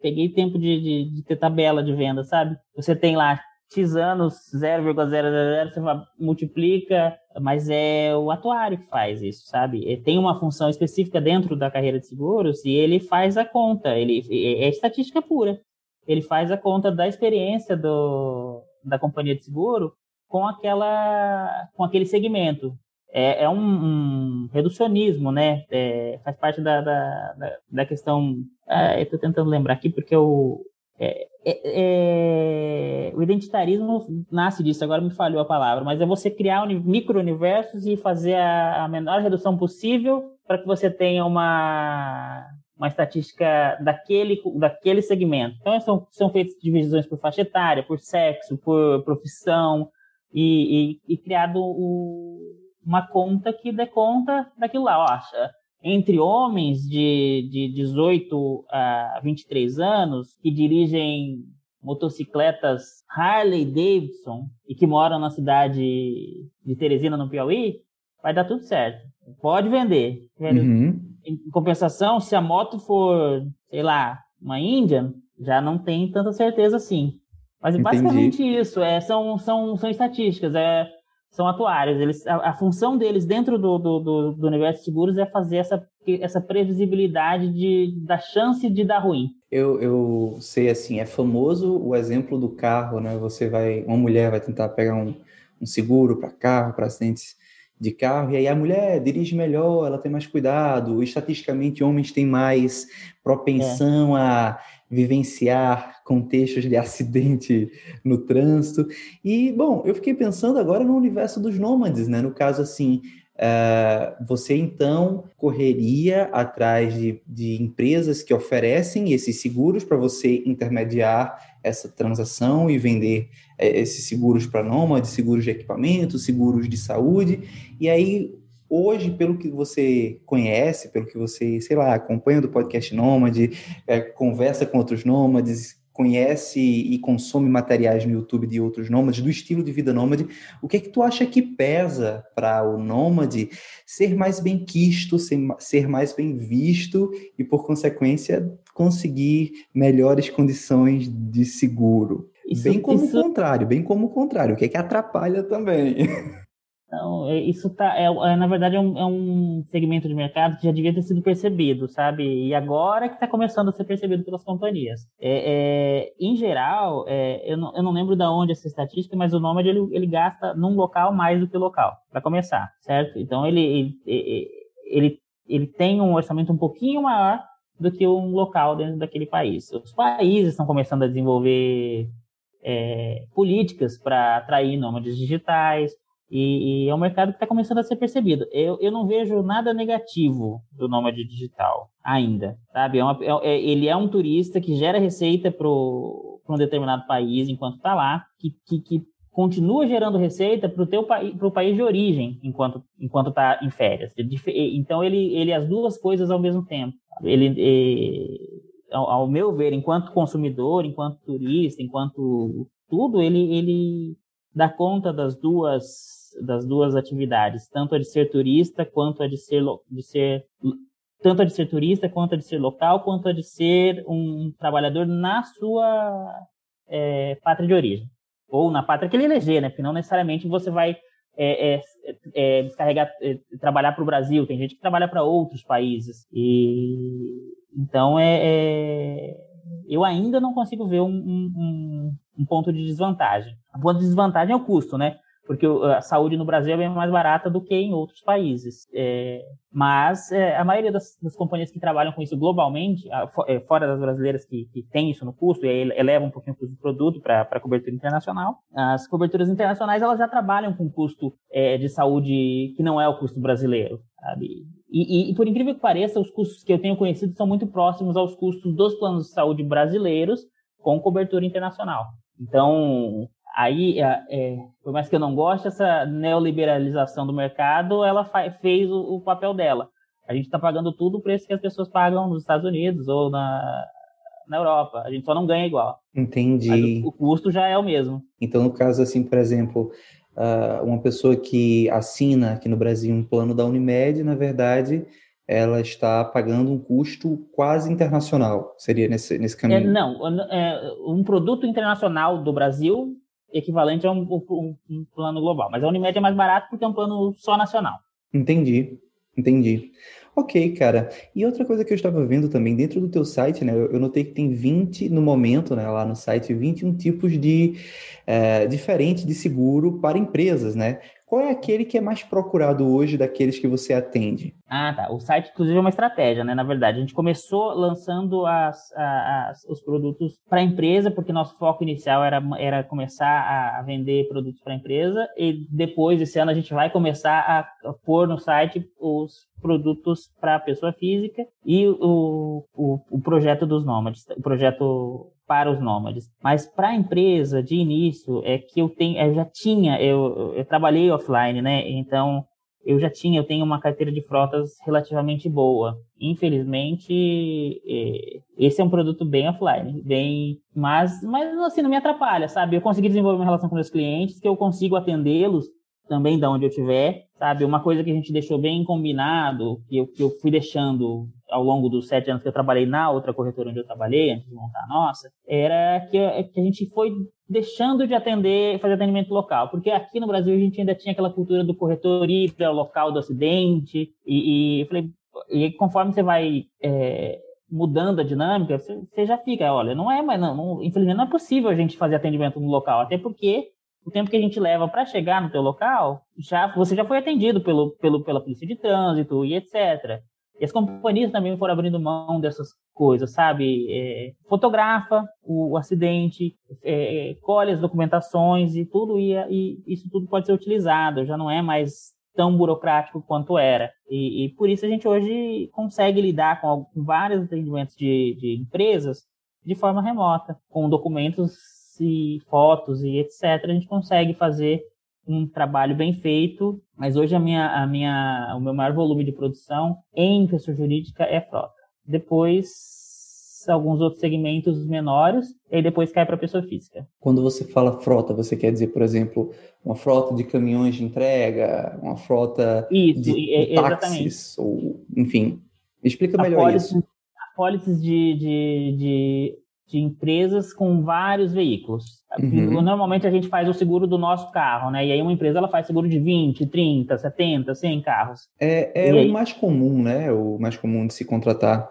C: peguei tempo de, de, de ter tabela de venda, sabe? Você tem lá X anos, 0,000, você multiplica, mas é o atuário que faz isso, sabe? Tem uma função específica dentro da carreira de seguros e ele faz a conta, ele é estatística pura ele faz a conta da experiência do, da companhia de seguro com aquela com aquele segmento. É, é um, um, reducionismo, né? É, faz parte da, da, da questão. É, eu estou tentando lembrar aqui porque o, é, é, é, o identitarismo nasce disso, agora me falhou a palavra, mas é você criar micro-universos e fazer a, a menor redução possível para que você tenha uma, uma estatística daquele, daquele segmento. Então, são, são feitas divisões por faixa etária, por sexo, por profissão, e, e, e criado o, uma conta que dê conta daquilo lá. Ó, entre homens de, de 18 a 23 anos que dirigem motocicletas Harley Davidson e que moram na cidade de Teresina, no Piauí, vai dar tudo certo. Pode vender. Uhum. Em compensação, se a moto for, sei lá, uma Indian, já não tem tanta certeza assim. Mas é basicamente isso, é, são, são, são estatísticas, é, são atuários. Eles, a, a função deles dentro do, do, do, do, universo de seguros é fazer essa, essa previsibilidade de, da chance de dar ruim.
B: Eu, eu sei assim, é famoso o exemplo do carro, né? Você vai, uma mulher vai tentar pegar um, um seguro para carro, para acidentes de carro, e aí a mulher dirige melhor, ela tem mais cuidado, estatisticamente homens têm mais propensão é. a vivenciar contextos de (laughs) acidente no trânsito. E, bom, eu fiquei pensando agora no universo dos nômades, né? No caso, assim, uh, você então correria atrás de, de empresas que oferecem esses seguros para você intermediar essa transação e vender é, esses seguros para nômades, seguros de equipamento, seguros de saúde. E aí, hoje, pelo que você conhece, pelo que você, sei lá, acompanha do podcast Nômade, é, conversa com outros nômades, conhece e consome materiais no YouTube de outros nômades, do estilo de vida nômade, o que é que tu acha que pesa para o nômade ser mais bem quisto, ser, ser mais bem visto e, por consequência, conseguir melhores condições de seguro? Isso, bem como o contrário, bem como o contrário, o que é que atrapalha também.
C: Então, isso tá, é, é na verdade é um, é um, segmento de mercado que já devia ter sido percebido, sabe? E agora que está começando a ser percebido pelas companhias. É, é em geral, é, eu, não, eu não lembro de onde essa estatística, mas o Nomad ele, ele gasta num local mais do que local, para começar, certo? Então ele, ele, ele, ele tem um orçamento um pouquinho maior do que um local dentro daquele país. Os países estão começando a desenvolver é, políticas para atrair nômades digitais, e, e, é um mercado que está começando a ser percebido. Eu, eu não vejo nada negativo do nômade digital ainda, sabe? É uma, é, é ele é um turista que gera receita para um determinado país enquanto está lá, que, que, que, continua gerando receita para o teu pro país de origem enquanto enquanto está em férias. Então ele ele as duas coisas ao mesmo tempo. Ele, ele ao, ao meu ver, enquanto consumidor, enquanto turista, enquanto tudo, ele ele dá conta das duas das duas atividades, tanto a de ser turista quanto a de ser, de ser tanto a de ser turista quanto a de ser local, quanto a de ser um trabalhador na sua é, pátria de origem ou na pátria que ele eleger, né? Porque não necessariamente você vai é, é, é descarregar, é, trabalhar para o Brasil. Tem gente que trabalha para outros países e então é, é, eu ainda não consigo ver um, um, um ponto de desvantagem. O ponto de desvantagem é o custo, né? Porque a saúde no Brasil é bem mais barata do que em outros países. É, mas é, a maioria das, das, companhias que trabalham com isso globalmente, é, fora das brasileiras que, que têm isso no custo e aí eleva um pouquinho o custo do produto para a cobertura internacional, as coberturas internacionais elas já trabalham com custo é, de saúde que não é o custo brasileiro. Sabe? E, e, e, por incrível que pareça, os custos que eu tenho conhecido são muito próximos aos custos dos planos de saúde brasileiros com cobertura internacional. Então, Aí, é, é, por mais que eu não goste, essa neoliberalização do mercado, ela fez o, o, papel dela. A gente está pagando tudo o preço que as pessoas pagam nos Estados Unidos ou na, na Europa. A gente só não ganha igual.
B: Entendi.
C: O, o, custo já é o mesmo.
B: Então, no caso, assim, por exemplo, uh, uma pessoa que assina aqui no Brasil um plano da Unimed, na verdade, ela está pagando um custo quase internacional. Seria nesse, nesse é, caminho?
C: É, não, é, um produto internacional do Brasil equivalente a um, um, um, plano global. Mas a Unimed é mais barato porque é um plano só nacional.
B: Entendi, entendi. Ok, cara. E outra coisa que eu estava vendo também, dentro do teu site, né? Eu notei que tem 20, no momento, né, lá no site, 21 tipos de é, diferentes de seguro para empresas, né? Qual é aquele que é mais procurado hoje daqueles que você atende?
C: Ah, tá. O site, inclusive, é uma estratégia, né? Na verdade, a gente começou lançando as, as os produtos para a empresa, porque nosso foco inicial era, era começar a vender produtos para a empresa, e depois, esse ano, a gente vai começar a pôr no site os produtos para a pessoa física e o, o, o projeto dos nômades, o projeto para os nômades. Mas para a empresa, de início, é que eu tenho, eu já tinha, eu, eu trabalhei offline, né? Então eu já tinha, eu tenho uma carteira de frotas relativamente boa. Infelizmente, é, esse é um produto bem offline, bem, mas, mas assim não me atrapalha, sabe? Eu consegui desenvolver uma relação com meus clientes que eu consigo atendê-los também da onde eu tiver, sabe? Uma coisa que a gente deixou bem combinado, que eu, que eu fui deixando ao longo dos sete anos que eu trabalhei na outra corretora onde eu trabalhei, antes de montar a nossa, era que, que a gente foi deixando de atender, fazer atendimento local, porque aqui no Brasil a gente ainda tinha aquela cultura do corretor ir para o local do acidente, e, e eu falei, e conforme você vai é, mudando a dinâmica, você, você, já fica, olha, não é, mas não, não, infelizmente não é possível a gente fazer atendimento no local, até porque o tempo que a gente leva para chegar no teu local, já você já foi atendido pelo, pelo, pela polícia de trânsito e etc. E as companhias também foram abrindo mão dessas coisas, sabe? É, fotografa o, o acidente, é, colhe as documentações e tudo, e, isso tudo pode ser utilizado, já não é mais tão burocrático quanto era. E, e por isso a gente hoje consegue lidar com, com vários atendimentos de, de empresas de forma remota, com documentos e fotos e etc., a gente consegue fazer um trabalho bem feito, mas hoje a minha, a minha, o meu maior volume de produção em pessoa jurídica é frota. Depois alguns outros segmentos menores, e depois cai para a pessoa física.
B: Quando você fala frota, você quer dizer, por exemplo, uma frota de caminhões de entrega, uma frota
C: isso,
B: de,
C: é,
B: de táxis, ou enfim. Explica melhor
C: apólices,
B: isso.
C: Apólices de, de, de, de, empresas com vários veículos. Uhum. Normalmente a gente faz o seguro do nosso carro, né? E aí uma empresa ela faz seguro de 20, 30, 70, 100 carros.
B: É, é o mais comum, né? O mais comum de se contratar.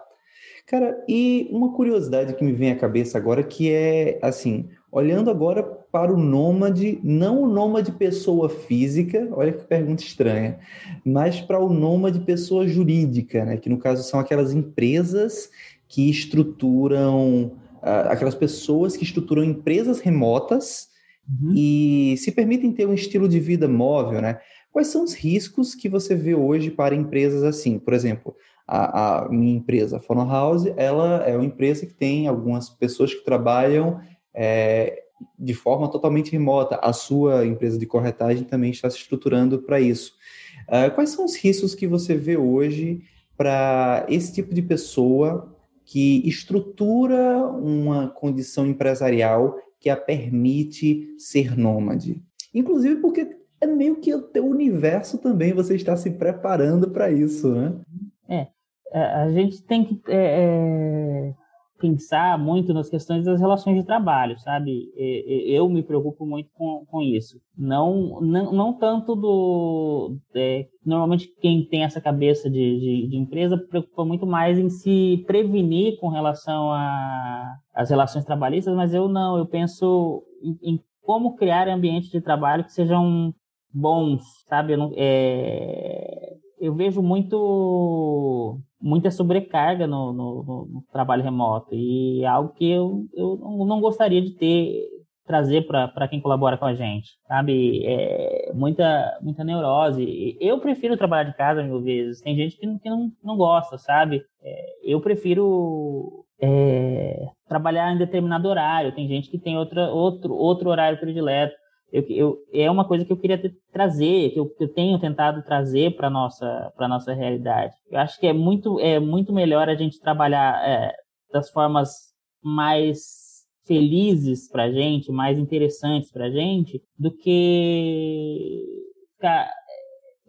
B: Cara, e uma curiosidade que me vem à cabeça agora que é assim, olhando agora para o nômade, não o nômade pessoa física, olha que pergunta estranha, mas para o nômade pessoa jurídica, né? Que no caso são aquelas empresas que estruturam, uh, aquelas pessoas que estruturam empresas remotas uhum. e se permitem ter um estilo de vida móvel, né? Quais são os riscos que você vê hoje para empresas assim? Por exemplo, a, a minha empresa, a House, ela é uma empresa que tem algumas pessoas que trabalham é, de forma totalmente remota. A sua empresa de corretagem também está se estruturando para isso. Uh, quais são os riscos que você vê hoje para esse tipo de pessoa que estrutura uma condição empresarial que a permite ser nômade? Inclusive porque é meio que o teu universo também, você está se preparando para isso, né?
C: É, a gente tem que é, é, pensar muito nas questões das relações de trabalho, sabe? Eu me preocupo muito com, com isso. Não, não, não tanto do. É, normalmente, quem tem essa cabeça de, de, de, empresa preocupa muito mais em se prevenir com relação às relações trabalhistas, mas eu não. Eu penso em, em como criar ambientes de trabalho que sejam bons, sabe? Eu, não, é, eu vejo muito muita sobrecarga no, no, no, trabalho remoto e é algo que eu, eu não gostaria de ter trazer para quem colabora com a gente, sabe? É muita, muita neurose. Eu prefiro trabalhar de casa mil vezes. Tem gente que não, que não, não gosta, sabe? É, eu prefiro é, trabalhar em determinado horário. Tem gente que tem outra, outro, outro horário predileto eu, eu, é uma coisa que eu queria trazer, que eu, eu, tenho tentado trazer para nossa para nossa realidade. Eu acho que é muito é muito melhor a gente trabalhar é, das formas mais felizes para gente, mais interessantes para gente, do que cara,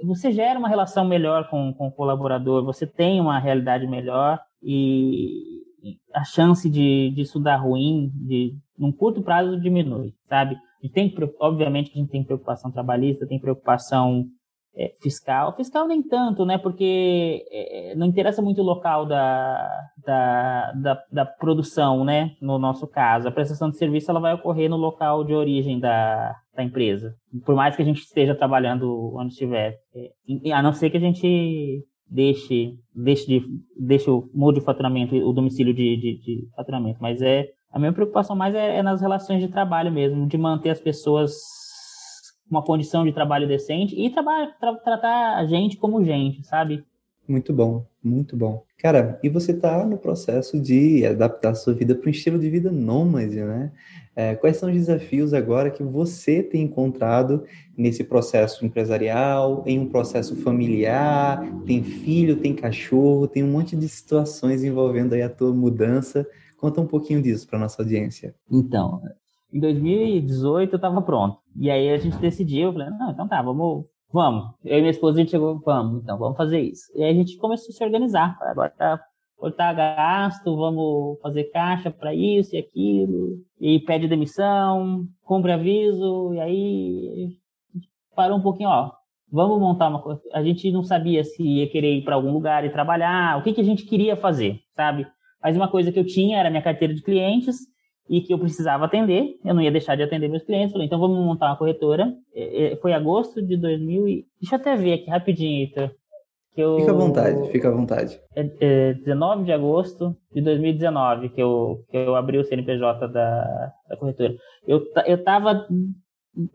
C: você gera uma relação melhor com, com o colaborador, você tem uma realidade melhor e a chance de, de isso dar ruim, de num curto prazo diminui, sabe? Gente tem, obviamente, a gente tem preocupação trabalhista, tem preocupação é, fiscal. Fiscal nem tanto, né? Porque é, não interessa muito o local da, da, da, da, produção, né? No nosso caso. A prestação de serviço ela vai ocorrer no local de origem da, da empresa. Por mais que a gente esteja trabalhando onde estiver. É, a não ser que a gente deixe, deixe, de, deixe o mude o faturamento, o domicílio de, de, de faturamento. Mas é a minha preocupação mais é, é nas relações de trabalho mesmo, de manter as pessoas com uma condição de trabalho decente e tra tratar a gente como gente, sabe?
B: Muito bom, muito bom. Cara, e você está no processo de adaptar a sua vida para um estilo de vida nômade, né? É, quais são os desafios agora que você tem encontrado nesse processo empresarial, em um processo familiar? Tem filho, tem cachorro, tem um monte de situações envolvendo aí a tua mudança. Conta um pouquinho disso para nossa audiência.
C: Então, em 2018 eu estava pronto. E aí a gente decidiu, eu falei, não, então tá, vamos, vamos. Eu e minha esposa a gente chegou, vamos, então, vamos fazer isso. E aí a gente começou a se organizar. Agora tá cortar gasto, vamos fazer caixa para isso e aquilo, e pede demissão, cumpre aviso, e aí parou um pouquinho, ó, vamos montar uma coisa. A gente não sabia se ia querer ir para algum lugar e trabalhar, o que, que a gente queria fazer, sabe? Mas uma coisa que eu tinha era minha carteira de clientes e que eu precisava atender, eu não ia deixar de atender meus clientes. Falei, então vamos montar uma corretora. É, é, foi agosto de 2000 e... Deixa eu até ver aqui rapidinho, Ita.
B: Que eu... Fica à vontade, fica à vontade.
C: É, é 19 de agosto de 2019 que eu, que eu abri o CNPJ da, da corretora. Eu, eu tava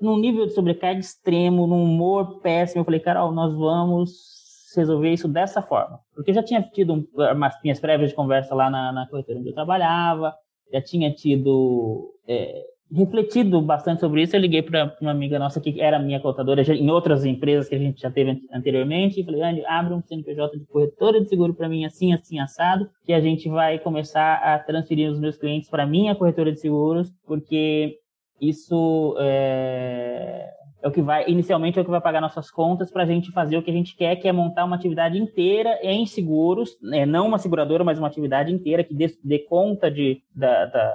C: num nível de sobrecarga extremo, num humor péssimo. Eu falei, Carol, nós vamos resolver isso dessa forma. Porque eu já tinha tido umas minhas prévias de conversa lá na, na corretora onde eu trabalhava, já tinha tido é, refletido bastante sobre isso, eu liguei para uma amiga nossa que era minha contadora em outras empresas que a gente já teve anteriormente e falei, Andy, abre um CNPJ de corretora de seguro para mim assim, assim, assado, que a gente vai começar a transferir os meus clientes para minha corretora de seguros, porque isso é, é o que vai, inicialmente é o que vai pagar nossas contas para a gente fazer o que a gente quer, que é montar uma atividade inteira em seguros, né? não uma seguradora, mas uma atividade inteira que dê, dê conta de, da, da,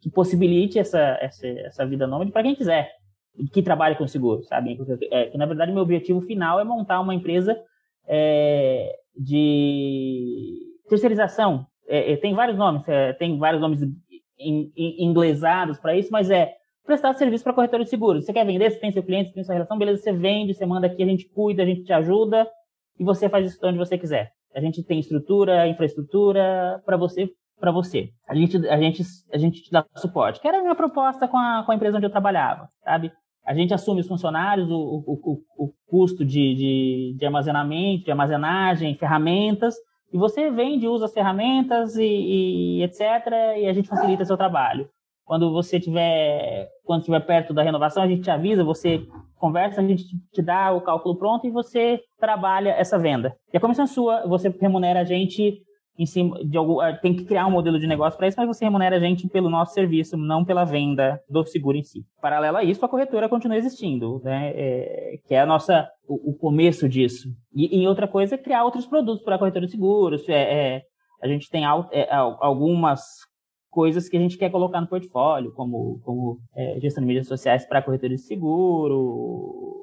C: que possibilite essa, essa, essa vida nômade para quem quiser, que trabalhe com seguro, sabe? É, que na verdade meu objetivo final é montar uma empresa é, de terceirização. É, é tem vários nomes, é, tem vários nomes inglesados para isso, mas é prestar serviço para corretora de seguros. Você quer vender, você tem seu cliente, você tem sua relação, beleza, você vende, você manda aqui, a gente cuida, a gente te ajuda e você faz isso onde você quiser. A gente tem estrutura, infraestrutura para você, para você. A gente, a gente, a gente te dá suporte. Que era a minha proposta com a, com a empresa onde eu trabalhava, sabe? A gente assume os funcionários, o, o, o, o custo de, de, de, armazenamento, de armazenagem, ferramentas, e você vende, usa as ferramentas e, e etc. E a gente facilita seu trabalho. Quando você tiver, quando tiver perto da renovação, a gente te avisa, você conversa, a gente te dá o cálculo pronto e você trabalha essa venda. E a comissão é sua, você remunera a gente em cima de algum, eh, tem que criar um modelo de negócio para isso, mas você remunera a gente pelo nosso serviço, não pela venda do seguro em si. Paralelo a isso, a corretora continua existindo, né? É, que é a nossa o, o, começo disso. E, e outra coisa é criar outros produtos para a corretora de seguros. É, é, a gente tem é, algumas coisas que a gente quer colocar no portfólio, como, como é, gestão de mídias sociais para corretores de seguro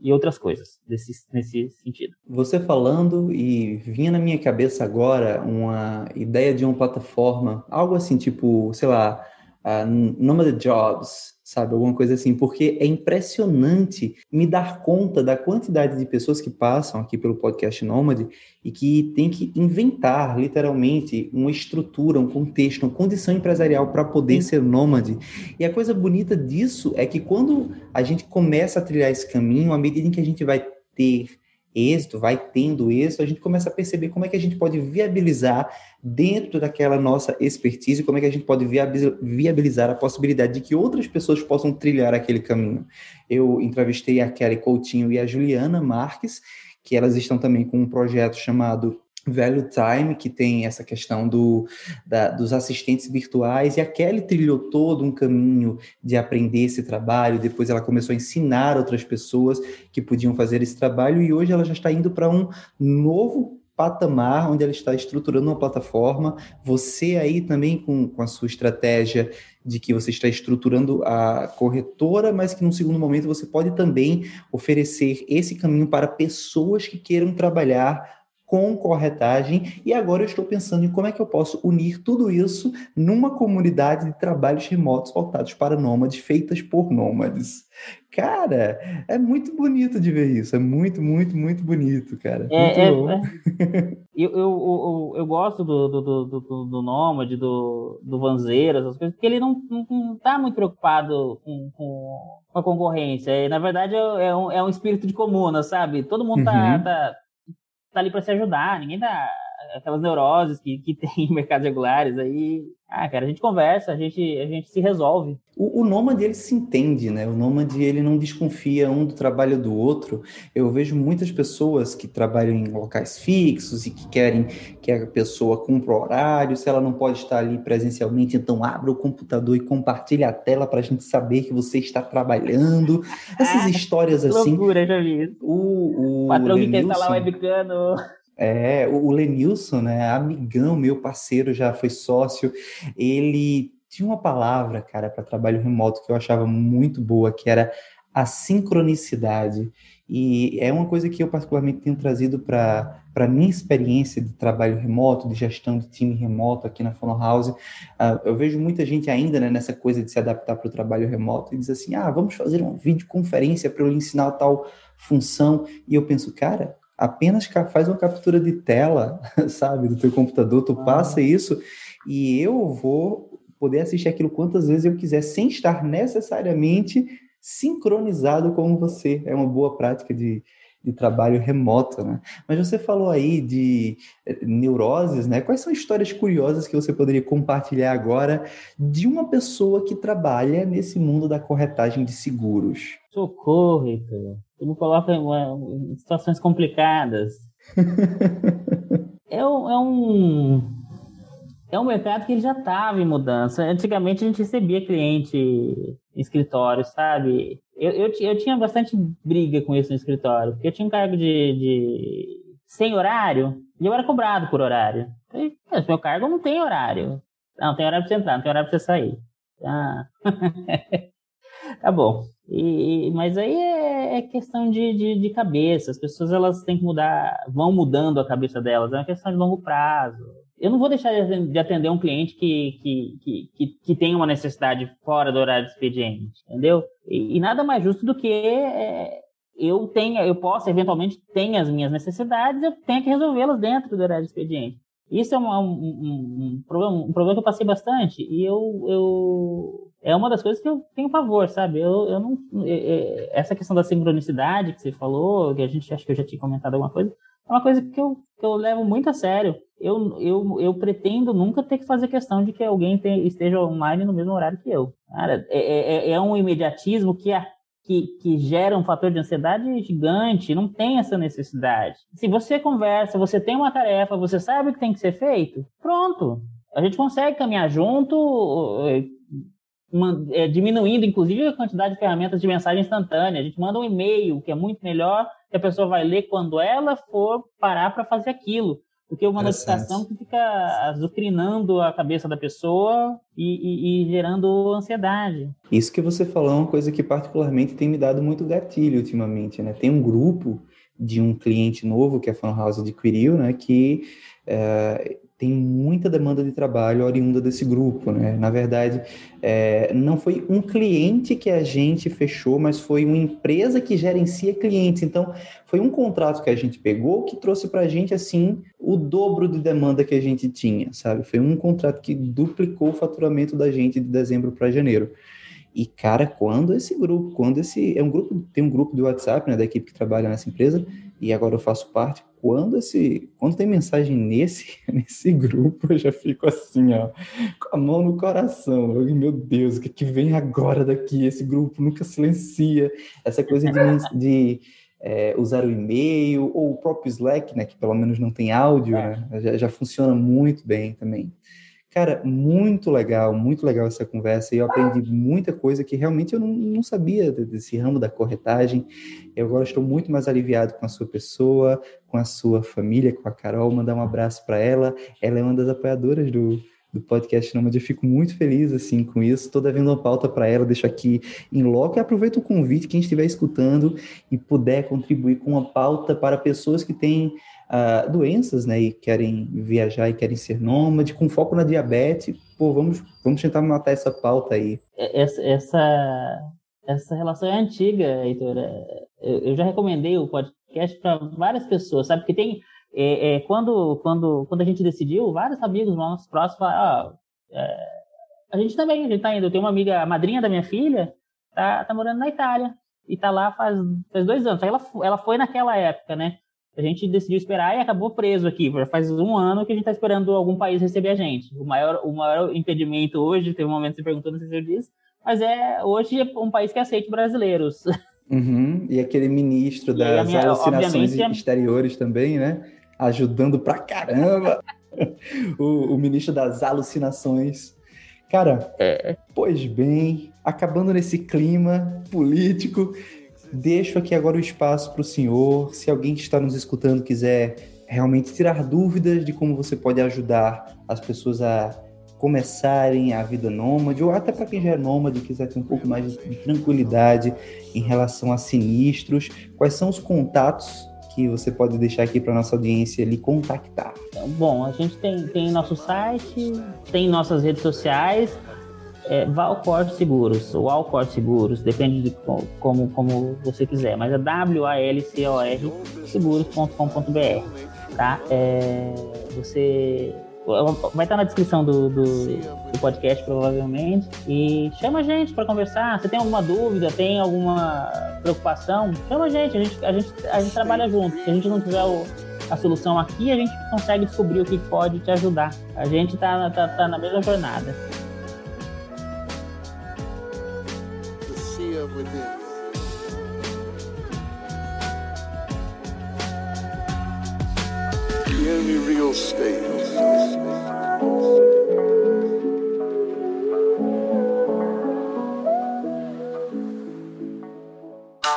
C: e outras coisas desse, nesse sentido.
B: Você falando e vinha na minha cabeça agora uma ideia de uma plataforma, algo assim tipo, sei lá, uh, Nomad Jobs, sabe? Alguma coisa assim, porque é impressionante me dar conta da quantidade de pessoas que passam aqui pelo podcast Nômade e que tem que inventar, literalmente, uma estrutura, um contexto, uma condição empresarial para poder ser nômade. E a coisa bonita disso é que quando a gente começa a trilhar esse caminho, à medida em que a gente vai ter êxito, vai tendo êxito, a gente começa a perceber como é que a gente pode viabilizar dentro daquela nossa expertise, como é que a gente pode viabilizar a possibilidade de que outras pessoas possam trilhar aquele caminho. Eu entrevistei a Kelly Coutinho e a Juliana Marques, que elas estão também com um projeto chamado Value Time, que tem essa questão do, da, dos assistentes virtuais, e a Kelly trilhou todo um caminho de aprender esse trabalho, depois ela começou a ensinar outras pessoas que podiam fazer esse trabalho, e hoje ela já está indo para um novo patamar onde ela está estruturando uma plataforma. Você aí também com, com a sua estratégia de que você está estruturando a corretora, mas que num segundo momento você pode também oferecer esse caminho para pessoas que queiram trabalhar com corretagem, e agora eu estou pensando em como é que eu posso unir tudo isso numa comunidade de trabalhos remotos voltados para nômades, feitas por nômades. Cara, é muito bonito de ver isso, é muito, muito, muito bonito, cara. É,
C: muito é, é. (laughs) eu, eu, eu, eu, gosto do, do, do, do, do Nômade, do, do Vanzeiro, essas coisas, porque ele não, não, não tá muito preocupado com, com, com a concorrência. E, na verdade, é, é um, é um espírito de comuna, sabe? Todo mundo tá, uhum. tá tá ali para se ajudar, ninguém dá aquelas neuroses que, que (laughs) tem em mercados regulares aí. Ah, cara, a gente conversa, a gente, a gente se resolve.
B: O, o nômade, ele se entende, né? O nômade, ele não desconfia um do trabalho do outro. Eu vejo muitas pessoas que trabalham em locais fixos e que querem que a pessoa cumpra o horário. Se ela não pode estar ali presencialmente, então abra o computador e compartilhe a tela para a gente saber que você está trabalhando. Essas ah, (laughs) histórias assim.
C: Loucura, já vi.
B: O,
C: o patrão que quer instalar o webcam
B: é, o Lenilson, né, amigão, meu parceiro, já foi sócio, ele tinha uma palavra, cara, para trabalho remoto que eu achava muito boa, que era a sincronicidade. E é uma coisa que eu particularmente tenho trazido para a minha experiência de trabalho remoto, de gestão de time remoto aqui na Funnel House. Uh, eu vejo muita gente ainda né, nessa coisa de se adaptar para o trabalho remoto e diz assim: ah, vamos fazer uma videoconferência para eu ensinar tal função. E eu penso, cara, apenas faz uma captura de tela, (laughs) sabe, do teu computador, tu ah. passa isso e eu vou poder assistir aquilo quantas vezes eu quiser, sem estar necessariamente sincronizado com você. É uma boa prática de, de trabalho remoto, né? Mas você falou aí de eh, neuroses, né? Quais são histórias curiosas que você poderia compartilhar agora de uma pessoa que trabalha nesse mundo da corretagem de seguros?
C: Socorro, Heitor. Tu me coloca em, situações complicadas. (laughs) é, é um é um mercado que ele já estava em mudança. Antigamente a gente recebia cliente em escritório, sabe? Eu, eu, eu, tinha bastante briga com isso no escritório, porque eu tinha um cargo de, de sem horário e eu era cobrado por horário. E, meu cargo não tem horário. Não, tem horário para você entrar, não tem horário para você sair. Ah. (laughs) tá bom. E, mas aí é, é questão de, de, de, cabeça. As pessoas elas têm que mudar, vão mudando a cabeça delas. É uma questão de longo prazo eu não vou deixar de atender um cliente que, que, que, que, que tem uma necessidade fora do horário de expediente, entendeu? E, e nada mais justo do que é, eu tenha, eu possa eventualmente ter as minhas necessidades, eu tenho que resolvê-las dentro do horário de expediente. Isso é um, um, um, problema, um problema que eu passei bastante e eu, eu é uma das coisas que eu tenho pavor, sabe? Eu, eu não é, é, essa questão da sincronicidade que você falou, que a gente acho que eu já tinha comentado alguma coisa, é uma coisa que eu, que eu levo muito a sério. Eu, eu, eu pretendo nunca ter que fazer questão de que alguém te, esteja online no mesmo horário que eu. Cara, é, é, é, é um imediatismo que, a, que, que gera um fator de ansiedade gigante, não tem essa necessidade. Se você conversa, você tem uma tarefa, você sabe o que tem que ser feito, pronto. A gente consegue caminhar junto, é, diminuindo, inclusive, a quantidade de ferramentas de mensagem instantânea. A gente manda um e-mail, que é muito melhor, que a pessoa vai ler quando ela for parar para fazer aquilo. Porque uma notificação que fica azucrinando a cabeça da pessoa e, e, e, gerando ansiedade.
B: Isso que você falou é uma coisa que particularmente tem me dado muito gatilho ultimamente, né? Tem um grupo de um cliente novo que a Fan House adquiriu, né? Que é, tem muita demanda de trabalho oriunda desse grupo, né? Na verdade, é, não foi um cliente que a gente fechou, mas foi uma empresa que gerencia clientes. Então, foi um contrato que a gente pegou que trouxe para a gente, assim, o dobro de demanda que a gente tinha, sabe? Foi um contrato que duplicou o faturamento da gente de dezembro para janeiro. E, cara, quando esse grupo, quando esse. É um grupo, tem um grupo de WhatsApp, né, da equipe que trabalha nessa empresa, e agora eu faço parte. Quando esse. Quando tem mensagem nesse, (laughs) nesse grupo, eu já fico assim, ó, com a mão no coração. Eu, meu Deus, o que, que vem agora daqui? Esse grupo nunca silencia. Essa coisa de, (laughs) de é, usar o e-mail, ou o próprio Slack, né, que pelo menos não tem áudio, é. né, já, já funciona muito bem também. Cara, muito legal, muito legal essa conversa. E eu aprendi muita coisa que realmente eu não, não, sabia desse ramo da corretagem. Eu agora estou muito mais aliviado com a sua pessoa, com a sua família, com a Carol. Mandar um abraço para ela. Ela é uma das apoiadoras do, do podcast Nômade. Eu fico muito feliz assim com isso. Estou devendo uma pauta para ela, deixo aqui em loco e aproveito o convite, quem estiver escutando e puder contribuir com uma pauta para pessoas que têm uh, doenças, né, e querem viajar e querem ser nômade, com foco na diabetes, pô, vamos, vamos tentar matar essa pauta aí.
C: É, essa, essa, essa relação é antiga, Heitor. É, eu já recomendei o podcast para várias pessoas, sabe? Porque tem, é, é, quando, quando, quando a gente decidiu, vários amigos nossos próximos falaram, ah, é, a gente também, a gente tá indo. Eu tenho uma amiga, a madrinha da minha filha, tá, tá morando na Itália e tá lá faz, faz dois anos. Ela, ela foi naquela época, né? A gente decidiu esperar e acabou preso aqui. Já faz um ano que a gente está esperando algum país receber a gente. O maior, o maior impedimento hoje, teve um momento que você perguntou, não sei se eu disse, mas é hoje é um país que aceite brasileiros.
B: Uhum. E aquele ministro das minha, alucinações exteriores também, né? Ajudando pra caramba. o, o ministro das alucinações. Cara, é. pois bem, acabando nesse clima político, Deixo aqui agora o espaço para o senhor. Se alguém que está nos escutando quiser realmente tirar dúvidas de como você pode ajudar as pessoas a começarem a vida nômade, ou até para quem já é nômade quiser ter um pouco mais de tranquilidade em relação a sinistros, quais são os contatos que você pode deixar aqui para nossa audiência lhe contactar?
C: Bom, a gente tem, tem nosso site, tem nossas redes sociais, é Valcor Seguros, ou Alcor Seguros, depende de como, como você quiser, mas é W-A-L-C-O-R seguros.com.br, tá? É, você vai estar na descrição do, do, do, podcast, provavelmente. E chama a gente para conversar. Se tem alguma dúvida, tem alguma preocupação, chama a gente. A gente, a gente, a gente trabalha junto. Se a gente não tiver o, a solução aqui, a gente consegue descobrir o que pode te ajudar. A gente tá, tá, tá na mesma jornada. Only real state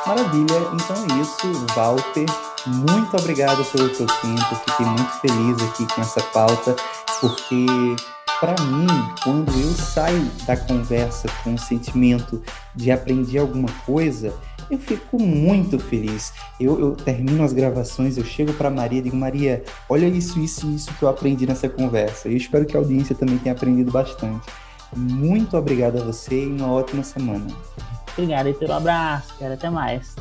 B: Maravilha, então é isso, Walter. Muito obrigado pelo seu tempo. Fiquei muito feliz aqui com essa pauta, porque para mim, quando eu saio da conversa com o sentimento de aprender alguma coisa, eu fico muito feliz. Eu, eu termino as gravações, eu chego para Maria e digo: Maria, olha isso, isso, isso que eu aprendi nessa conversa. Eu espero que a audiência também tenha aprendido bastante. Muito obrigado a você e uma ótima semana.
C: Obrigado e pelo abraço, cara. Até mais.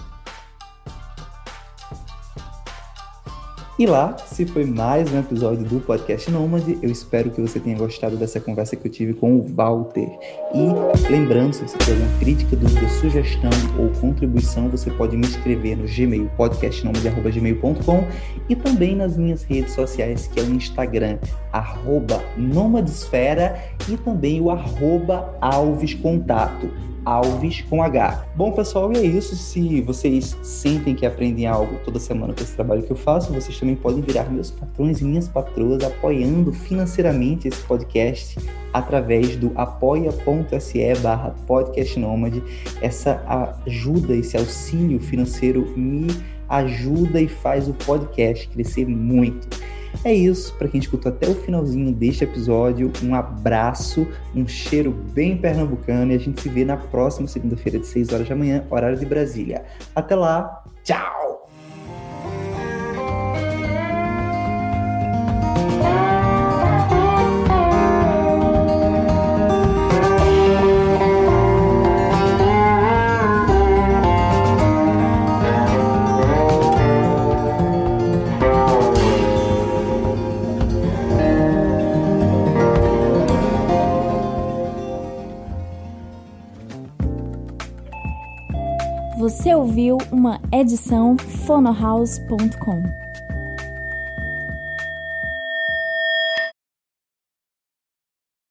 B: E lá se foi mais um episódio do Podcast Nômade. Eu espero que você tenha gostado dessa conversa que eu tive com o Walter. E lembrando, se você tiver alguma crítica, dúvida, sugestão ou contribuição, você pode me escrever no Gmail, podcastnomade.gmail.com e também nas minhas redes sociais, que é o Instagram, arroba Nomadesfera e também o arroba Alves Contato. Alves com H. Bom, pessoal, e é isso. Se vocês sentem que aprendem algo toda semana com esse trabalho que eu faço, vocês também podem virar meus patrões e minhas patroas apoiando financeiramente esse podcast através do apoia.se barra. Essa ajuda, esse auxílio financeiro me ajuda e faz o podcast crescer muito. É isso, para quem escutou até o finalzinho deste episódio, um abraço, um cheiro bem pernambucano e a gente se vê na próxima segunda-feira de 6 horas da manhã, horário de Brasília. Até lá, tchau!
D: Ouviu uma edição fonohouse.com.